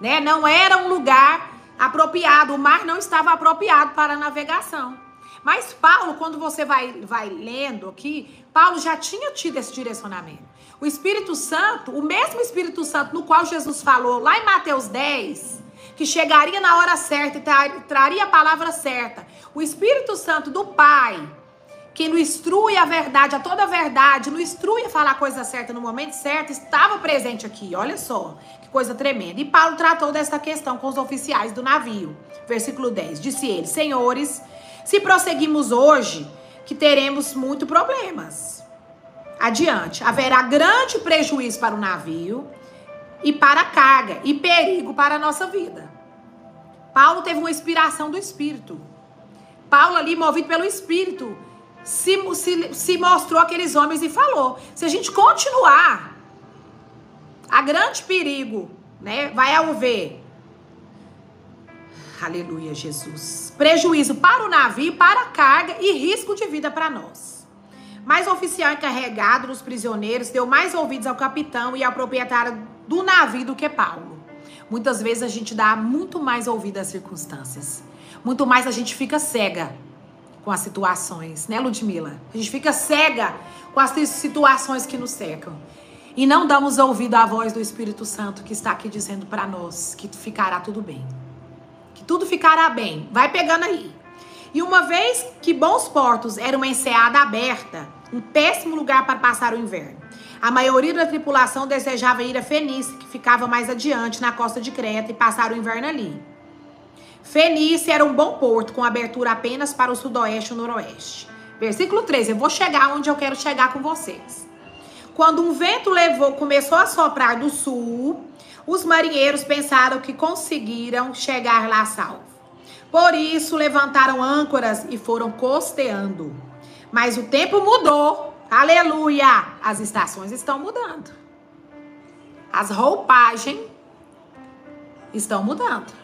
Né? Não era um lugar apropriado, o mar não estava apropriado para a navegação. Mas Paulo, quando você vai, vai lendo aqui, Paulo já tinha tido esse direcionamento. O Espírito Santo, o mesmo Espírito Santo no qual Jesus falou lá em Mateus 10, que chegaria na hora certa e traria a palavra certa. O Espírito Santo do Pai, que nos instrui a verdade, a toda verdade, nos instrui a falar a coisa certa no momento certo, estava presente aqui. Olha só, que coisa tremenda. E Paulo tratou desta questão com os oficiais do navio. Versículo 10. Disse ele: Senhores, se prosseguimos hoje, que teremos muito problemas. Adiante, haverá grande prejuízo para o navio e para a carga e perigo para a nossa vida. Paulo teve uma inspiração do Espírito. Paulo ali, movido pelo Espírito, se, se, se mostrou aqueles homens e falou: se a gente continuar, a grande perigo, né, vai haver. Aleluia, Jesus. Prejuízo para o navio, para a carga e risco de vida para nós. Mas o oficial encarregado dos prisioneiros deu mais ouvidos ao capitão e ao proprietário do navio do que Paulo. Muitas vezes a gente dá muito mais ouvido às circunstâncias. Muito mais a gente fica cega com as situações, né, Ludmila? A gente fica cega com as situações que nos cercam. E não damos ouvido à voz do Espírito Santo que está aqui dizendo para nós que ficará tudo bem. Que tudo ficará bem. Vai pegando aí. E uma vez que Bons Portos era uma enseada aberta, um péssimo lugar para passar o inverno. A maioria da tripulação desejava ir a Fenícia, que ficava mais adiante na costa de Creta, e passar o inverno ali. Fenícia era um bom porto, com abertura apenas para o sudoeste e o noroeste. Versículo 13. Eu vou chegar onde eu quero chegar com vocês. Quando um vento levou, começou a soprar do sul, os marinheiros pensaram que conseguiram chegar lá salvo. Por isso levantaram âncoras e foram costeando. Mas o tempo mudou. Aleluia! As estações estão mudando. As roupagens estão mudando.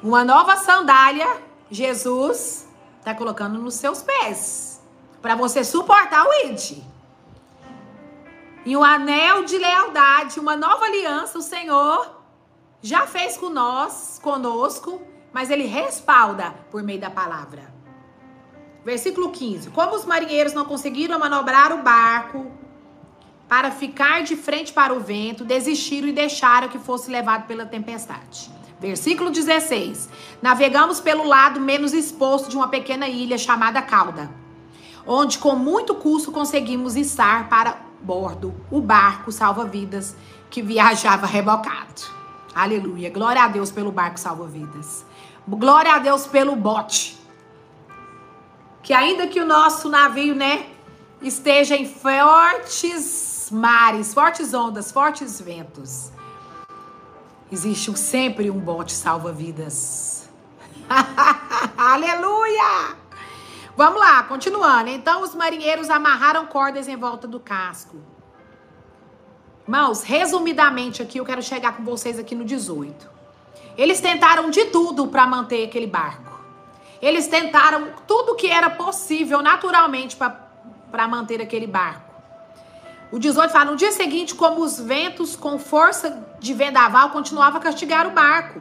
Uma nova sandália, Jesus está colocando nos seus pés. Para você suportar o id. E um anel de lealdade, uma nova aliança, o Senhor já fez com nós, conosco, mas ele respalda por meio da palavra. Versículo 15. Como os marinheiros não conseguiram manobrar o barco para ficar de frente para o vento, desistiram e deixaram que fosse levado pela tempestade. Versículo 16. Navegamos pelo lado menos exposto de uma pequena ilha chamada Cauda, onde com muito custo conseguimos estar para bordo o barco salva-vidas que viajava rebocado. Aleluia. Glória a Deus pelo barco salva-vidas. Glória a Deus pelo bote. Que ainda que o nosso navio, né, esteja em fortes mares, fortes ondas, fortes ventos, Existe sempre um bote salva-vidas. Aleluia! Vamos lá, continuando. Então os marinheiros amarraram cordas em volta do casco. Irmãos, resumidamente aqui, eu quero chegar com vocês aqui no 18. Eles tentaram de tudo para manter aquele barco. Eles tentaram tudo que era possível naturalmente para manter aquele barco. O 18 fala: no dia seguinte, como os ventos com força de vendaval continuavam a castigar o barco.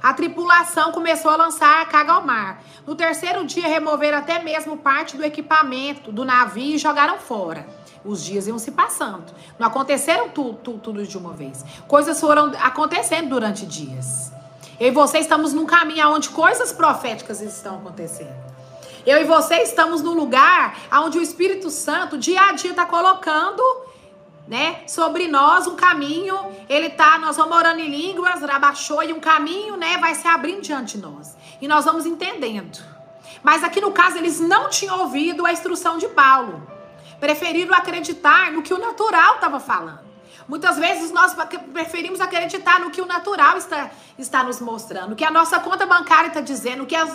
A tripulação começou a lançar a carga ao mar. No terceiro dia, removeram até mesmo parte do equipamento do navio e jogaram fora. Os dias iam se passando. Não aconteceram tudo, tudo, tudo de uma vez. Coisas foram acontecendo durante dias. Eu e você estamos num caminho onde coisas proféticas estão acontecendo. Eu e você estamos num lugar onde o Espírito Santo dia a dia está colocando né? Sobre nós um caminho, ele tá, nós vamos orando em línguas, rabaixou e um caminho, né, vai se abrindo diante de nós. E nós vamos entendendo. Mas aqui no caso eles não tinham ouvido a instrução de Paulo. Preferiram acreditar no que o natural estava falando. Muitas vezes nós preferimos acreditar no que o natural está, está nos mostrando, que a nossa conta bancária está dizendo, que, as,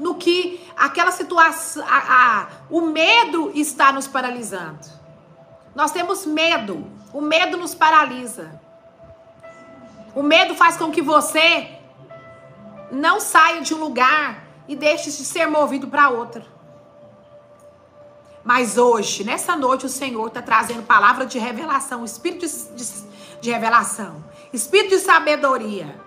no que aquela situação, a, a, o medo está nos paralisando. Nós temos medo. O medo nos paralisa. O medo faz com que você não saia de um lugar e deixe de ser movido para outro. Mas hoje, nessa noite, o Senhor está trazendo palavra de revelação, espírito de, de, revelação, espírito de sabedoria,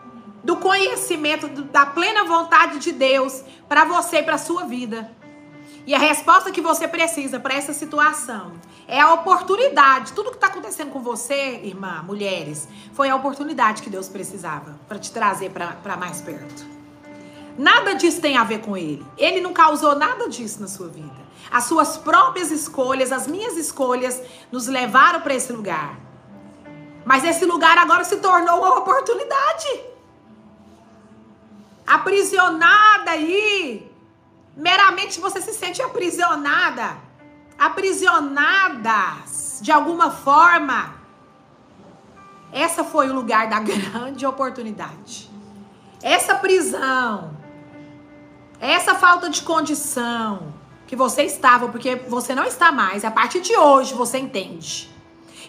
do conhecimento, da plena vontade de Deus para você e para sua vida. E a resposta que você precisa para essa situação é a oportunidade. Tudo que está acontecendo com você, irmã, mulheres, foi a oportunidade que Deus precisava para te trazer para mais perto. Nada disso tem a ver com ele. Ele não causou nada disso na sua vida. As suas próprias escolhas, as minhas escolhas, nos levaram para esse lugar. Mas esse lugar agora se tornou uma oportunidade. Aprisionada aí. Meramente você se sente aprisionada. Aprisionadas de alguma forma. Essa foi o lugar da grande oportunidade. Essa prisão, essa falta de condição, que você estava, porque você não está mais. A partir de hoje você entende.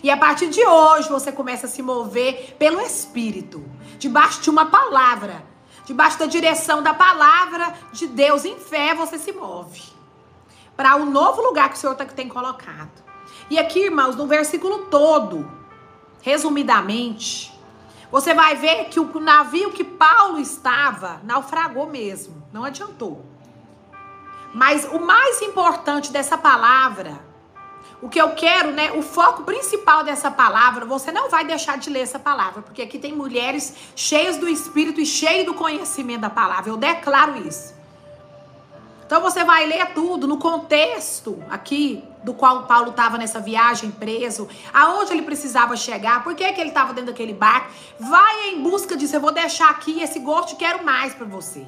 E a partir de hoje você começa a se mover pelo Espírito, debaixo de uma palavra, debaixo da direção da palavra de Deus em fé você se move para o um novo lugar que o Senhor tá, tem colocado. E aqui, irmãos, no versículo todo, resumidamente, você vai ver que o navio que Paulo estava naufragou mesmo, não adiantou. Mas o mais importante dessa palavra, o que eu quero, né, o foco principal dessa palavra, você não vai deixar de ler essa palavra, porque aqui tem mulheres cheias do espírito e cheias do conhecimento da palavra. Eu declaro isso. Então você vai ler tudo no contexto aqui do qual Paulo estava nessa viagem preso, aonde ele precisava chegar, por que, que ele estava dentro daquele barco. Vai em busca disso. Eu vou deixar aqui esse gosto, quero mais para você.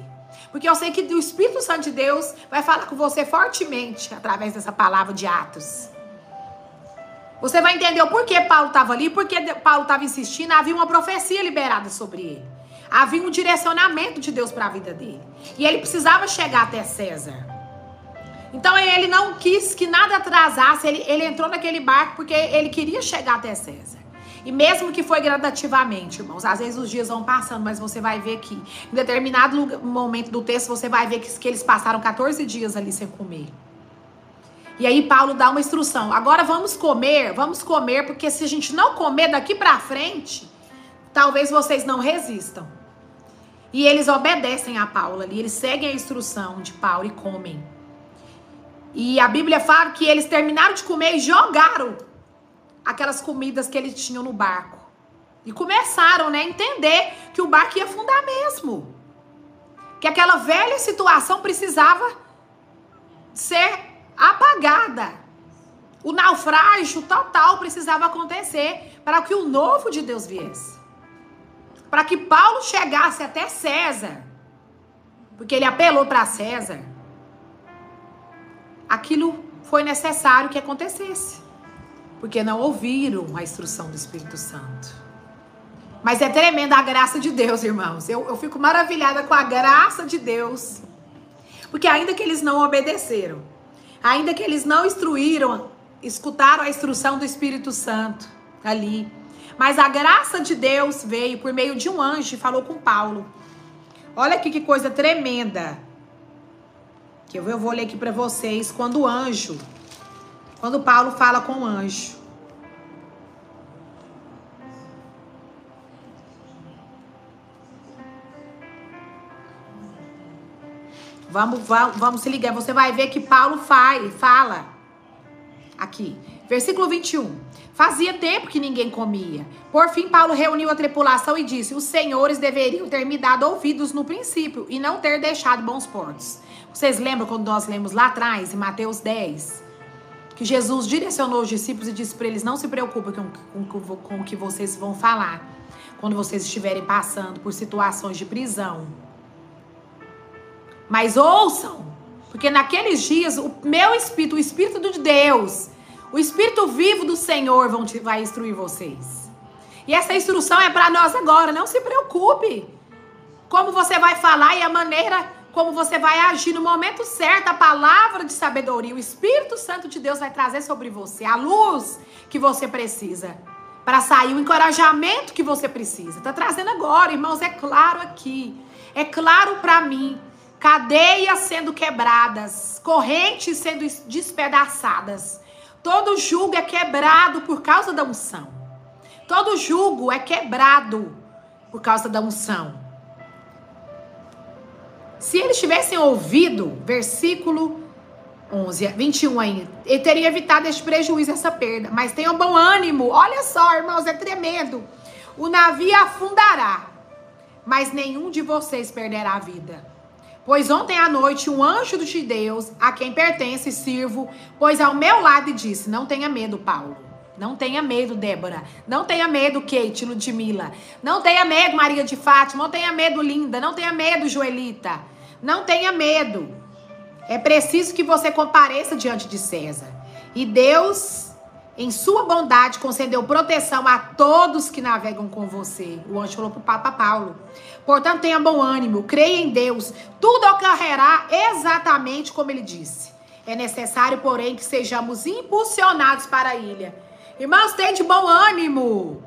Porque eu sei que o Espírito Santo de Deus vai falar com você fortemente através dessa palavra de Atos. Você vai entender o porquê Paulo estava ali, porque Paulo estava insistindo, havia uma profecia liberada sobre ele. Havia um direcionamento de Deus para a vida dele. E ele precisava chegar até César. Então ele não quis que nada atrasasse, ele, ele entrou naquele barco porque ele queria chegar até César. E mesmo que foi gradativamente, irmãos, às vezes os dias vão passando, mas você vai ver que em determinado momento do texto você vai ver que, que eles passaram 14 dias ali sem comer. E aí Paulo dá uma instrução. Agora vamos comer, vamos comer, porque se a gente não comer daqui para frente, talvez vocês não resistam. E eles obedecem a Paulo ali, eles seguem a instrução de Paulo e comem. E a Bíblia fala que eles terminaram de comer e jogaram aquelas comidas que eles tinham no barco. E começaram né, a entender que o barco ia afundar mesmo. Que aquela velha situação precisava ser apagada. O naufrágio total precisava acontecer para que o novo de Deus viesse. Para que Paulo chegasse até César. Porque ele apelou para César. Aquilo foi necessário que acontecesse porque não ouviram a instrução do Espírito Santo. Mas é tremenda a graça de Deus, irmãos. Eu, eu fico maravilhada com a graça de Deus. Porque ainda que eles não obedeceram, ainda que eles não instruíram, escutaram a instrução do Espírito Santo ali. Mas a graça de Deus veio por meio de um anjo e falou com Paulo. Olha aqui que coisa tremenda. Que eu vou ler aqui para vocês. Quando o anjo quando Paulo fala com o anjo. Vamos, vamos, vamos se ligar. Você vai ver que Paulo faz, fala aqui. Versículo 21. Fazia tempo que ninguém comia. Por fim, Paulo reuniu a tripulação e disse: Os senhores deveriam ter me dado ouvidos no princípio e não ter deixado bons portos. Vocês lembram quando nós lemos lá atrás, em Mateus 10? que Jesus direcionou os discípulos e disse para eles: não se preocupem com, com, com o que vocês vão falar quando vocês estiverem passando por situações de prisão. Mas ouçam, porque naqueles dias o meu espírito, o espírito de Deus, o espírito vivo do Senhor vão te, vai instruir vocês. E essa instrução é para nós agora, não se preocupe. Como você vai falar e a maneira como você vai agir no momento certo, a palavra de sabedoria, o Espírito Santo de Deus vai trazer sobre você a luz que você precisa para sair, o encorajamento que você precisa. Tá trazendo agora, irmãos, é claro aqui. É claro para mim. Cadeias sendo quebradas, correntes sendo despedaçadas. Todo jugo é quebrado por causa da unção. Todo jugo é quebrado por causa da unção. Se eles tivessem ouvido, versículo 11, 21 ainda, ele teria evitado este prejuízo, essa perda. Mas tenham bom ânimo. Olha só, irmãos, é tremendo. O navio afundará, mas nenhum de vocês perderá a vida. Pois ontem à noite um anjo de Deus, a quem pertence, sirvo, pois ao meu lado e disse: Não tenha medo, Paulo. Não tenha medo, Débora. Não tenha medo, Kate, Ludmilla. Não tenha medo, Maria de Fátima. Não tenha medo, Linda. Não tenha medo, Joelita. Não tenha medo. É preciso que você compareça diante de César. E Deus, em sua bondade, concedeu proteção a todos que navegam com você. O anjo falou para o Papa Paulo. Portanto, tenha bom ânimo, creia em Deus. Tudo ocorrerá exatamente como ele disse. É necessário, porém, que sejamos impulsionados para a ilha Irmãos, tem de bom ânimo.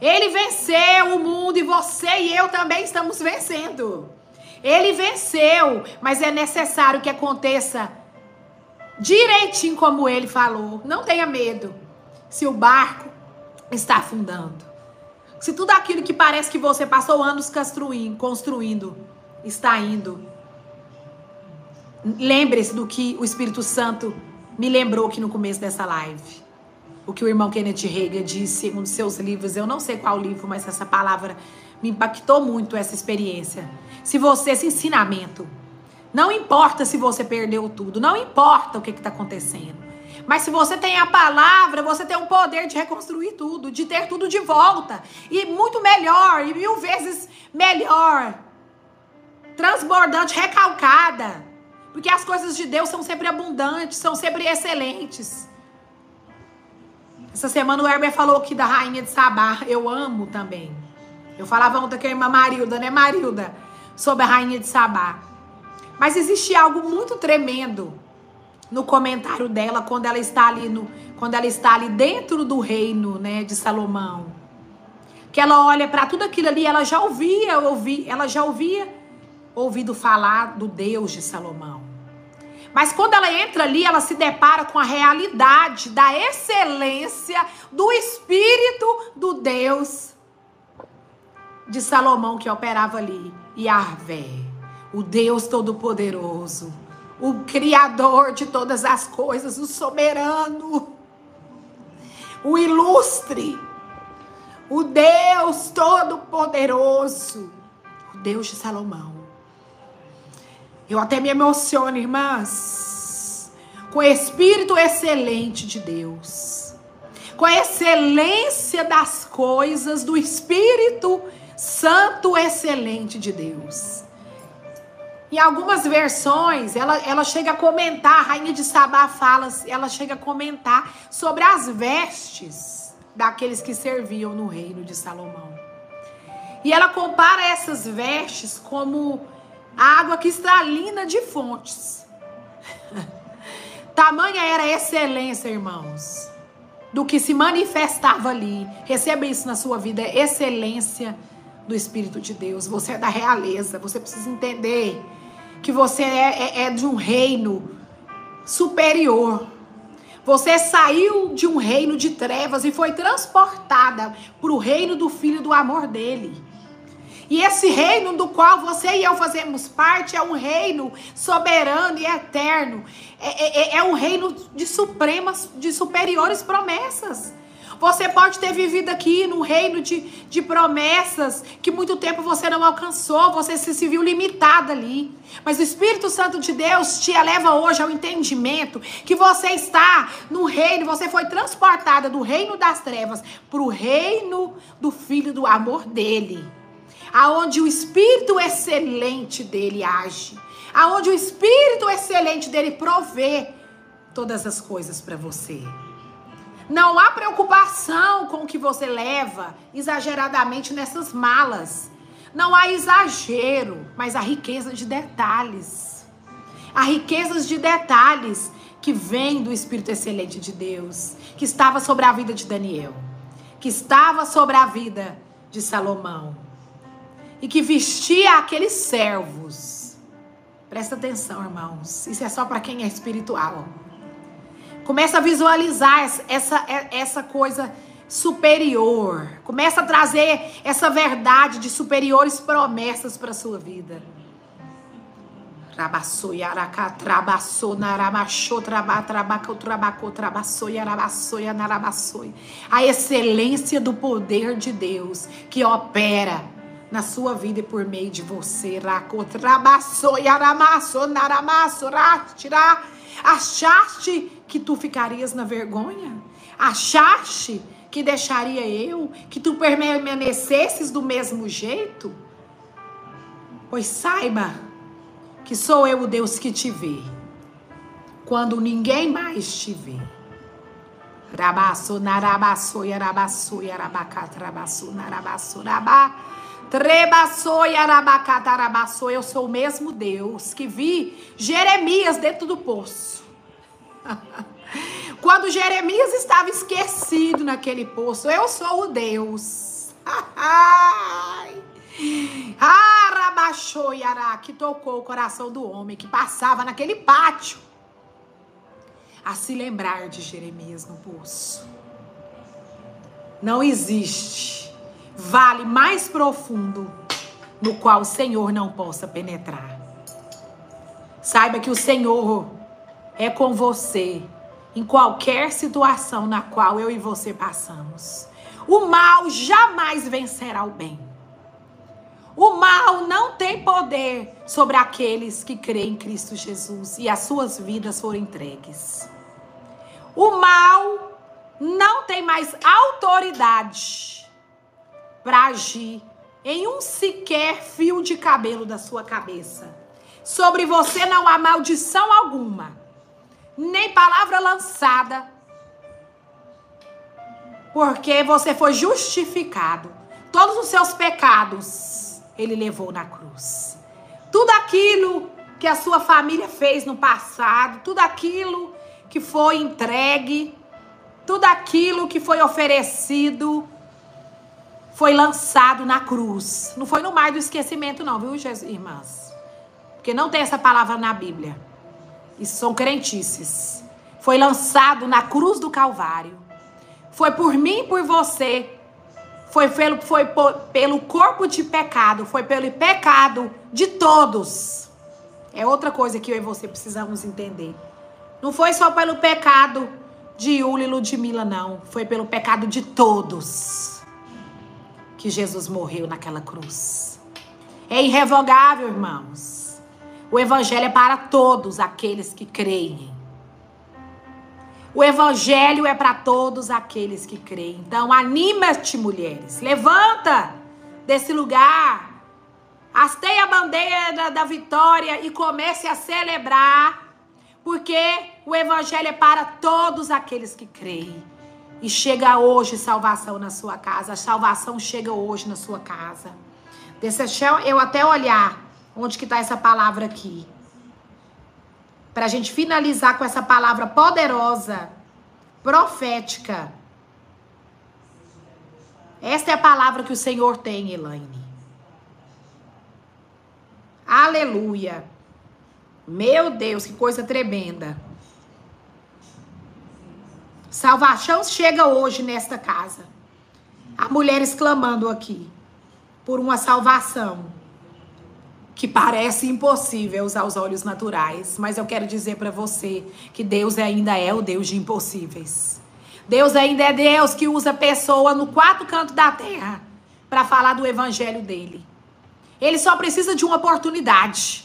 Ele venceu o mundo e você e eu também estamos vencendo. Ele venceu, mas é necessário que aconteça direitinho como ele falou. Não tenha medo se o barco está afundando. Se tudo aquilo que parece que você passou anos construindo, construindo está indo. Lembre-se do que o Espírito Santo me lembrou aqui no começo dessa live o que o irmão Kenneth Reagan disse em um dos seus livros. Eu não sei qual livro, mas essa palavra me impactou muito essa experiência. Se você, esse ensinamento, não importa se você perdeu tudo, não importa o que está acontecendo. Mas se você tem a palavra, você tem o poder de reconstruir tudo, de ter tudo de volta. E muito melhor, e mil vezes melhor. Transbordante, recalcada. Porque as coisas de Deus são sempre abundantes, são sempre excelentes. Essa semana o Herbert falou aqui da rainha de Sabá. Eu amo também. Eu falava ontem com a irmã Marilda, né, Marilda? Sobre a rainha de Sabá. Mas existe algo muito tremendo no comentário dela quando ela está ali no, quando ela está ali dentro do reino, né, de Salomão. Que ela olha para tudo aquilo ali, ela já ouvia, ouvi, ela já ouvia ouvido falar do Deus de Salomão. Mas quando ela entra ali, ela se depara com a realidade da excelência do espírito do Deus de Salomão que operava ali. Yahvé, o Deus Todo-Poderoso, o Criador de todas as coisas, o soberano, o ilustre, o Deus Todo-Poderoso, o Deus de Salomão. Eu até me emociono, irmãs, com o espírito excelente de Deus, com a excelência das coisas do Espírito Santo excelente de Deus. Em algumas versões, ela, ela chega a comentar, a rainha de Sabá fala, ela chega a comentar sobre as vestes daqueles que serviam no reino de Salomão. E ela compara essas vestes como água cristalina de fontes. Tamanha era a excelência, irmãos, do que se manifestava ali. Receba isso na sua vida, excelência do Espírito de Deus. Você é da realeza, você precisa entender que você é, é, é de um reino superior. Você saiu de um reino de trevas e foi transportada para o reino do Filho do amor dele. E esse reino do qual você e eu fazemos parte é um reino soberano e eterno. É, é, é um reino de supremas, de superiores promessas. Você pode ter vivido aqui no reino de, de promessas que muito tempo você não alcançou, você se, viu limitado ali. Mas o Espírito Santo de Deus te eleva hoje ao entendimento que você está no reino, você foi transportada do reino das trevas para o reino do Filho do amor dele aonde o espírito excelente dele age, aonde o espírito excelente dele provê todas as coisas para você. Não há preocupação com o que você leva exageradamente nessas malas. Não há exagero, mas a riqueza de detalhes. Há riquezas de detalhes que vem do Espírito Excelente de Deus, que estava sobre a vida de Daniel, que estava sobre a vida de Salomão e que vestia aqueles servos. Presta atenção, irmãos. Isso é só para quem é espiritual. Começa a visualizar essa, essa coisa superior. Começa a trazer essa verdade de superiores promessas para sua vida. Trabaçou, yaracá, trabaçou, naramachou, trabaco, trabaco, trabaçou, yarabaçou, yanarabaçou. A excelência do poder de Deus que opera na sua vida e por meio de você. Raco, trabaçou, yaramaçou, naramaçou, ratirá. Achaste que tu ficarias na vergonha? Achaste que deixaria eu que tu permanecesses do mesmo jeito? Pois saiba que sou eu o Deus que te vê, quando ninguém mais te vê. Rabaço, narabaço, yarabaço, yarabacatarabaço, narabaço, rabá. Trebaço, yarabacatarabaço. Eu sou o mesmo Deus que vi Jeremias dentro do poço. Quando Jeremias estava esquecido naquele poço, eu sou o Deus. Arabachou Yará, que tocou o coração do homem que passava naquele pátio a se lembrar de Jeremias no poço. Não existe vale mais profundo no qual o Senhor não possa penetrar. Saiba que o Senhor é com você em qualquer situação na qual eu e você passamos. O mal jamais vencerá o bem. O mal não tem poder sobre aqueles que creem em Cristo Jesus e as suas vidas foram entregues. O mal não tem mais autoridade para agir em um sequer fio de cabelo da sua cabeça. Sobre você não há maldição alguma, nem palavra lançada, porque você foi justificado. Todos os seus pecados ele levou na cruz. Tudo aquilo que a sua família fez no passado, tudo aquilo que foi entregue, tudo aquilo que foi oferecido, foi lançado na cruz. Não foi no mar do esquecimento, não, viu, irmãs? Porque não tem essa palavra na Bíblia. Isso são crentices. Foi lançado na cruz do Calvário. Foi por mim e por você foi pelo, foi por, pelo corpo de pecado, foi pelo pecado de todos. É outra coisa que eu e você precisamos entender. Não foi só pelo pecado de Yula e Ludmilla, não. Foi pelo pecado de todos que Jesus morreu naquela cruz. É irrevogável, irmãos. O evangelho é para todos aqueles que creem. O evangelho é para todos aqueles que creem. Então, anima-te, mulheres. Levanta desse lugar. Hasteia a bandeira da vitória e comece a celebrar. Porque o evangelho é para todos aqueles que creem. E chega hoje salvação na sua casa. A salvação chega hoje na sua casa. Deixa eu até olhar onde que está essa palavra aqui para a gente finalizar com essa palavra poderosa, profética. Esta é a palavra que o Senhor tem, Elaine. Aleluia. Meu Deus, que coisa tremenda. Salvação chega hoje nesta casa. Há mulheres clamando aqui por uma salvação que parece impossível aos olhos naturais, mas eu quero dizer para você que Deus ainda é o Deus de impossíveis. Deus ainda é Deus que usa pessoa no quatro cantos da terra para falar do evangelho dele. Ele só precisa de uma oportunidade.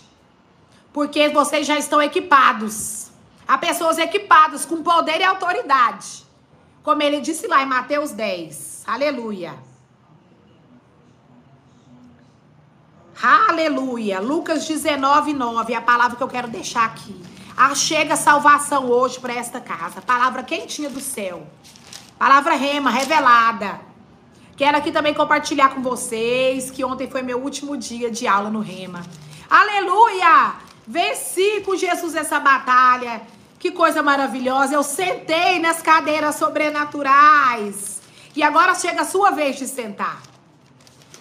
Porque vocês já estão equipados. Há pessoas equipadas com poder e autoridade. Como ele disse lá em Mateus 10. Aleluia. Aleluia. Lucas 19, 9. É a palavra que eu quero deixar aqui. Ah, chega salvação hoje para esta casa. Palavra quentinha do céu. Palavra rema, revelada. Quero aqui também compartilhar com vocês que ontem foi meu último dia de aula no Rema. Aleluia! Venci com Jesus essa batalha. Que coisa maravilhosa. Eu sentei nas cadeiras sobrenaturais. E agora chega a sua vez de sentar.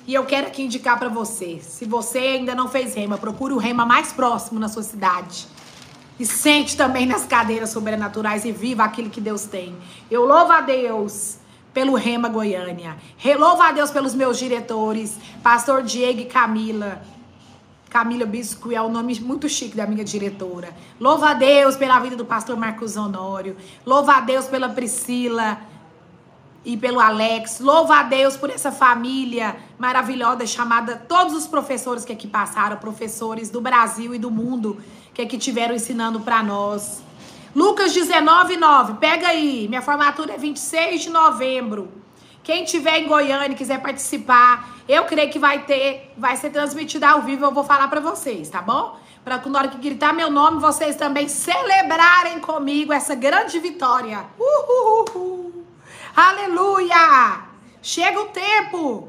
E eu quero aqui indicar para você, se você ainda não fez rema, procure o rema mais próximo na sua cidade. E sente também nas cadeiras sobrenaturais e viva aquilo que Deus tem. Eu louvo a Deus pelo Rema Goiânia. Louvo a Deus pelos meus diretores, pastor Diego e Camila. Camila Bisco é o nome muito chique da minha diretora. Louva a Deus pela vida do pastor Marcos Honório. Louva a Deus pela Priscila e pelo Alex. Louva a Deus por essa família maravilhosa chamada todos os professores que aqui passaram, professores do Brasil e do mundo que aqui tiveram ensinando para nós. Lucas 19, 9. Pega aí. Minha formatura é 26 de novembro. Quem tiver em Goiânia e quiser participar, eu creio que vai ter, vai ser transmitida ao vivo, eu vou falar para vocês, tá bom? Para que na hora que gritar meu nome, vocês também celebrarem comigo essa grande vitória. Uhul. Aleluia! Chega o tempo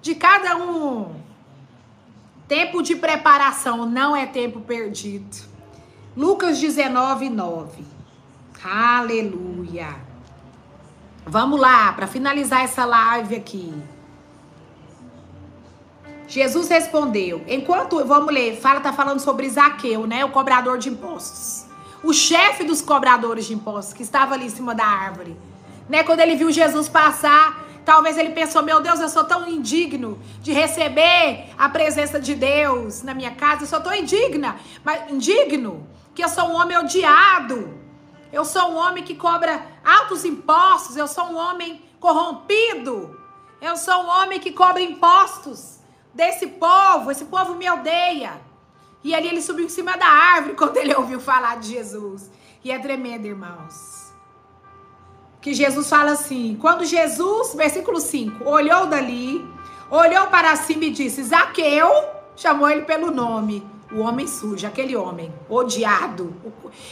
de cada um. Tempo de preparação não é tempo perdido. Lucas 19, 9. Aleluia. Vamos lá, para finalizar essa live aqui. Jesus respondeu: Enquanto, vamos ler, fala, tá falando sobre Zaqueu, né? O cobrador de impostos. O chefe dos cobradores de impostos, que estava ali em cima da árvore né? Quando ele viu Jesus passar, talvez ele pensou: meu Deus, eu sou tão indigno de receber a presença de Deus na minha casa, eu sou tão indigna, mas indigno, que eu sou um homem odiado. Eu sou um homem que cobra altos impostos, eu sou um homem corrompido. Eu sou um homem que cobra impostos desse povo, esse povo me odeia. E ali ele subiu em cima da árvore quando ele ouviu falar de Jesus. E é tremendo, irmãos que Jesus fala assim: quando Jesus, versículo 5, olhou dali, olhou para cima e disse: Zaqueu, chamou ele pelo nome. O homem sujo, aquele homem odiado.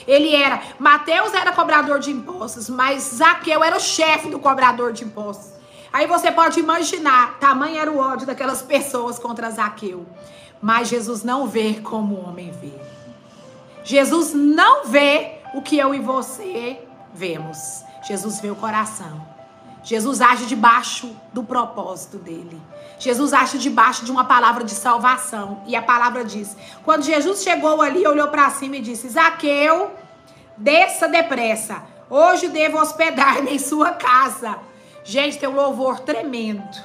Ele era. Mateus era cobrador de impostos, mas Zaqueu era o chefe do cobrador de impostos. Aí você pode imaginar, tamanho era o ódio daquelas pessoas contra Zaqueu. Mas Jesus não vê como o homem vê. Jesus não vê o que eu e você vemos. Jesus vê o coração. Jesus age debaixo do propósito dele. Jesus age debaixo de uma palavra de salvação. E a palavra diz: quando Jesus chegou ali, olhou para cima e disse: Zaqueu, desça depressa. Hoje devo hospedar-me em sua casa. Gente, tem um louvor tremendo.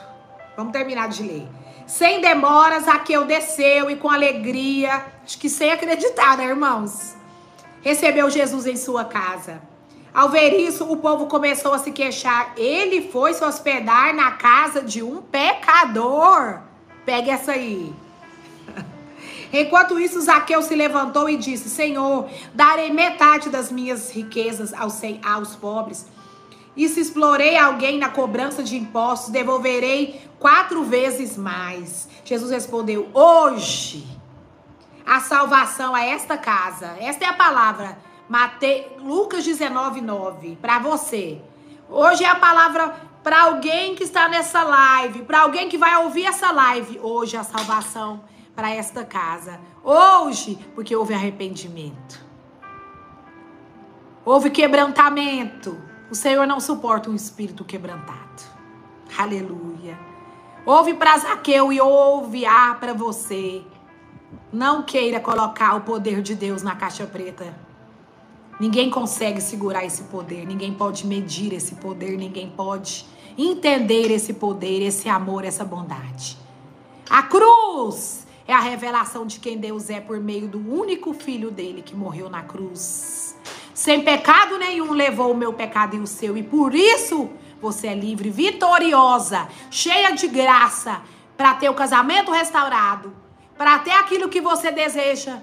Vamos terminar de ler. Sem demoras, Zaqueu desceu e com alegria, acho que sem acreditar, né, irmãos? Recebeu Jesus em sua casa. Ao ver isso, o povo começou a se queixar. Ele foi se hospedar na casa de um pecador. Pegue essa aí. Enquanto isso, Zaqueu se levantou e disse: Senhor, darei metade das minhas riquezas aos, aos pobres. E se explorei alguém na cobrança de impostos, devolverei quatro vezes mais. Jesus respondeu: Hoje a salvação a esta casa. Esta é a palavra Mate... Lucas 19, 9, para você. Hoje é a palavra para alguém que está nessa live, para alguém que vai ouvir essa live. Hoje é a salvação para esta casa. Hoje, porque houve arrependimento. Houve quebrantamento. O Senhor não suporta um espírito quebrantado. Aleluia. Ouve para Zaqueu e ouve ah, para você. Não queira colocar o poder de Deus na caixa preta. Ninguém consegue segurar esse poder, ninguém pode medir esse poder, ninguém pode entender esse poder, esse amor, essa bondade. A cruz é a revelação de quem Deus é por meio do único filho dele que morreu na cruz. Sem pecado nenhum levou o meu pecado e o seu, e por isso você é livre, vitoriosa, cheia de graça, para ter o casamento restaurado, para ter aquilo que você deseja,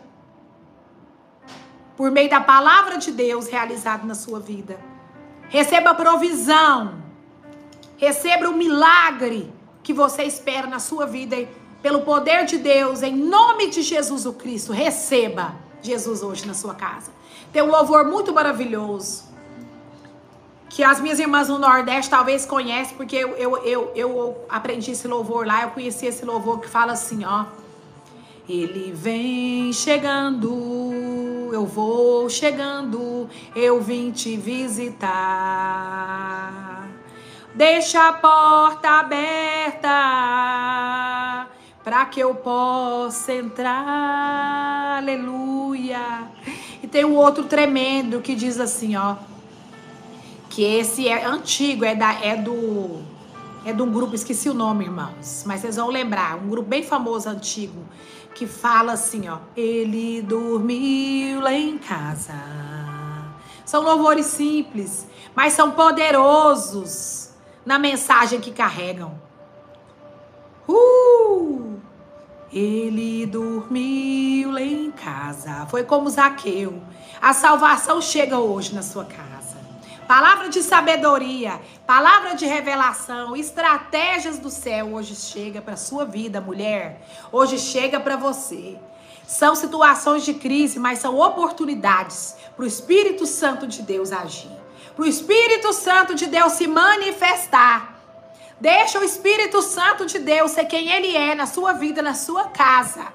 por meio da palavra de Deus realizado na sua vida. Receba a provisão. Receba o milagre que você espera na sua vida pelo poder de Deus, em nome de Jesus o Cristo. Receba Jesus hoje na sua casa. Tem um louvor muito maravilhoso. que as minhas irmãs no Nordeste talvez conhecem, porque eu, eu, eu, eu aprendi esse louvor lá, eu conheci esse louvor que fala assim, ó. Ele vem chegando, eu vou chegando, eu vim te visitar. Deixa a porta aberta para que eu possa entrar. Aleluia. E tem um outro tremendo que diz assim, ó que esse é antigo, é, da, é do é de um grupo, esqueci o nome, irmãos, mas vocês vão lembrar, um grupo bem famoso, antigo, que fala assim, ó, ele dormiu lá em casa. São louvores simples, mas são poderosos na mensagem que carregam. Uh! Ele dormiu lá em casa. Foi como Zaqueu. A salvação chega hoje na sua casa palavra de sabedoria, palavra de revelação, estratégias do céu hoje chega para sua vida, mulher. Hoje chega para você. São situações de crise, mas são oportunidades para o Espírito Santo de Deus agir. Para o Espírito Santo de Deus se manifestar. Deixa o Espírito Santo de Deus ser quem ele é na sua vida, na sua casa.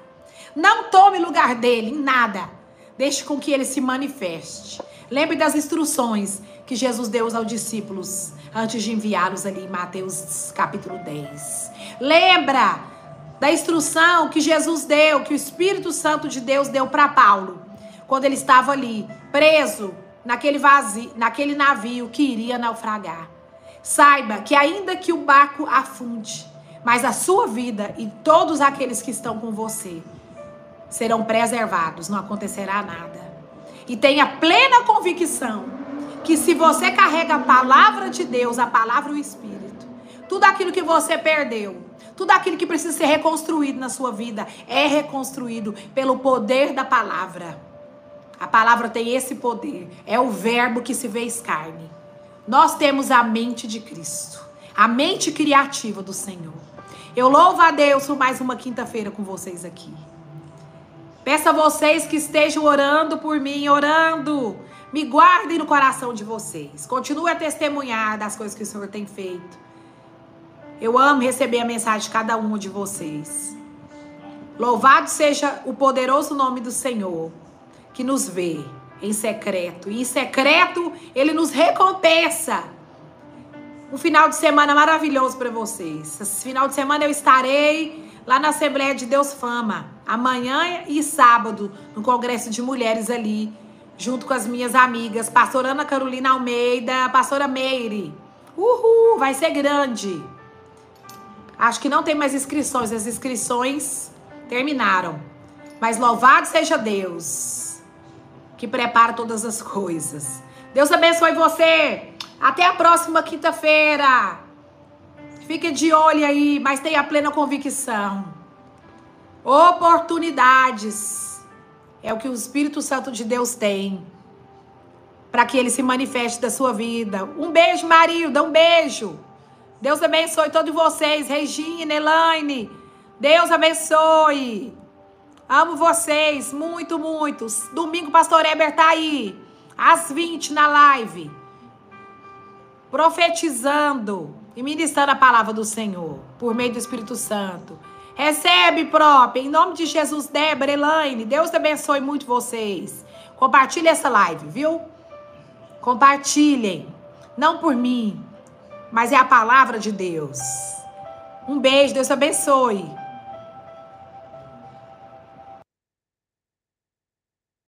Não tome lugar dele em nada. Deixe com que ele se manifeste. Lembre das instruções que Jesus deu aos discípulos antes de enviá-los ali em Mateus capítulo 10. Lembra da instrução que Jesus deu, que o Espírito Santo de Deus deu para Paulo, quando ele estava ali, preso naquele vazio, naquele navio que iria naufragar. Saiba que ainda que o barco afunde, mas a sua vida e todos aqueles que estão com você serão preservados, não acontecerá nada. E tenha plena convicção que se você carrega a palavra de Deus, a palavra e o Espírito, tudo aquilo que você perdeu, tudo aquilo que precisa ser reconstruído na sua vida é reconstruído pelo poder da palavra. A palavra tem esse poder, é o verbo que se fez carne. Nós temos a mente de Cristo, a mente criativa do Senhor. Eu louvo a Deus por mais uma quinta-feira com vocês aqui. Peço a vocês que estejam orando por mim, orando me guardem no coração de vocês. Continue a testemunhar das coisas que o Senhor tem feito. Eu amo receber a mensagem de cada um de vocês. Louvado seja o poderoso nome do Senhor, que nos vê em secreto. E em secreto, ele nos recompensa. Um final de semana maravilhoso para vocês. Esse final de semana eu estarei lá na Assembleia de Deus Fama, amanhã e sábado, no Congresso de Mulheres ali junto com as minhas amigas, pastora Ana Carolina Almeida, pastora Meire. Uhul, vai ser grande. Acho que não tem mais inscrições, as inscrições terminaram. Mas louvado seja Deus, que prepara todas as coisas. Deus abençoe você. Até a próxima quinta-feira. Fique de olho aí, mas tenha plena convicção. Oportunidades é o que o Espírito Santo de Deus tem para que ele se manifeste da sua vida. Um beijo, Marilda, um beijo. Deus abençoe todos vocês, Regina, Elaine. Deus abençoe. Amo vocês muito, muito. Domingo, pastor Eber tá aí, às 20 na live, profetizando e ministrando a palavra do Senhor por meio do Espírito Santo. Recebe, próprio, em nome de Jesus, Débora, Elaine. Deus abençoe muito vocês. Compartilhe essa live, viu? Compartilhem. Não por mim, mas é a palavra de Deus. Um beijo, Deus abençoe.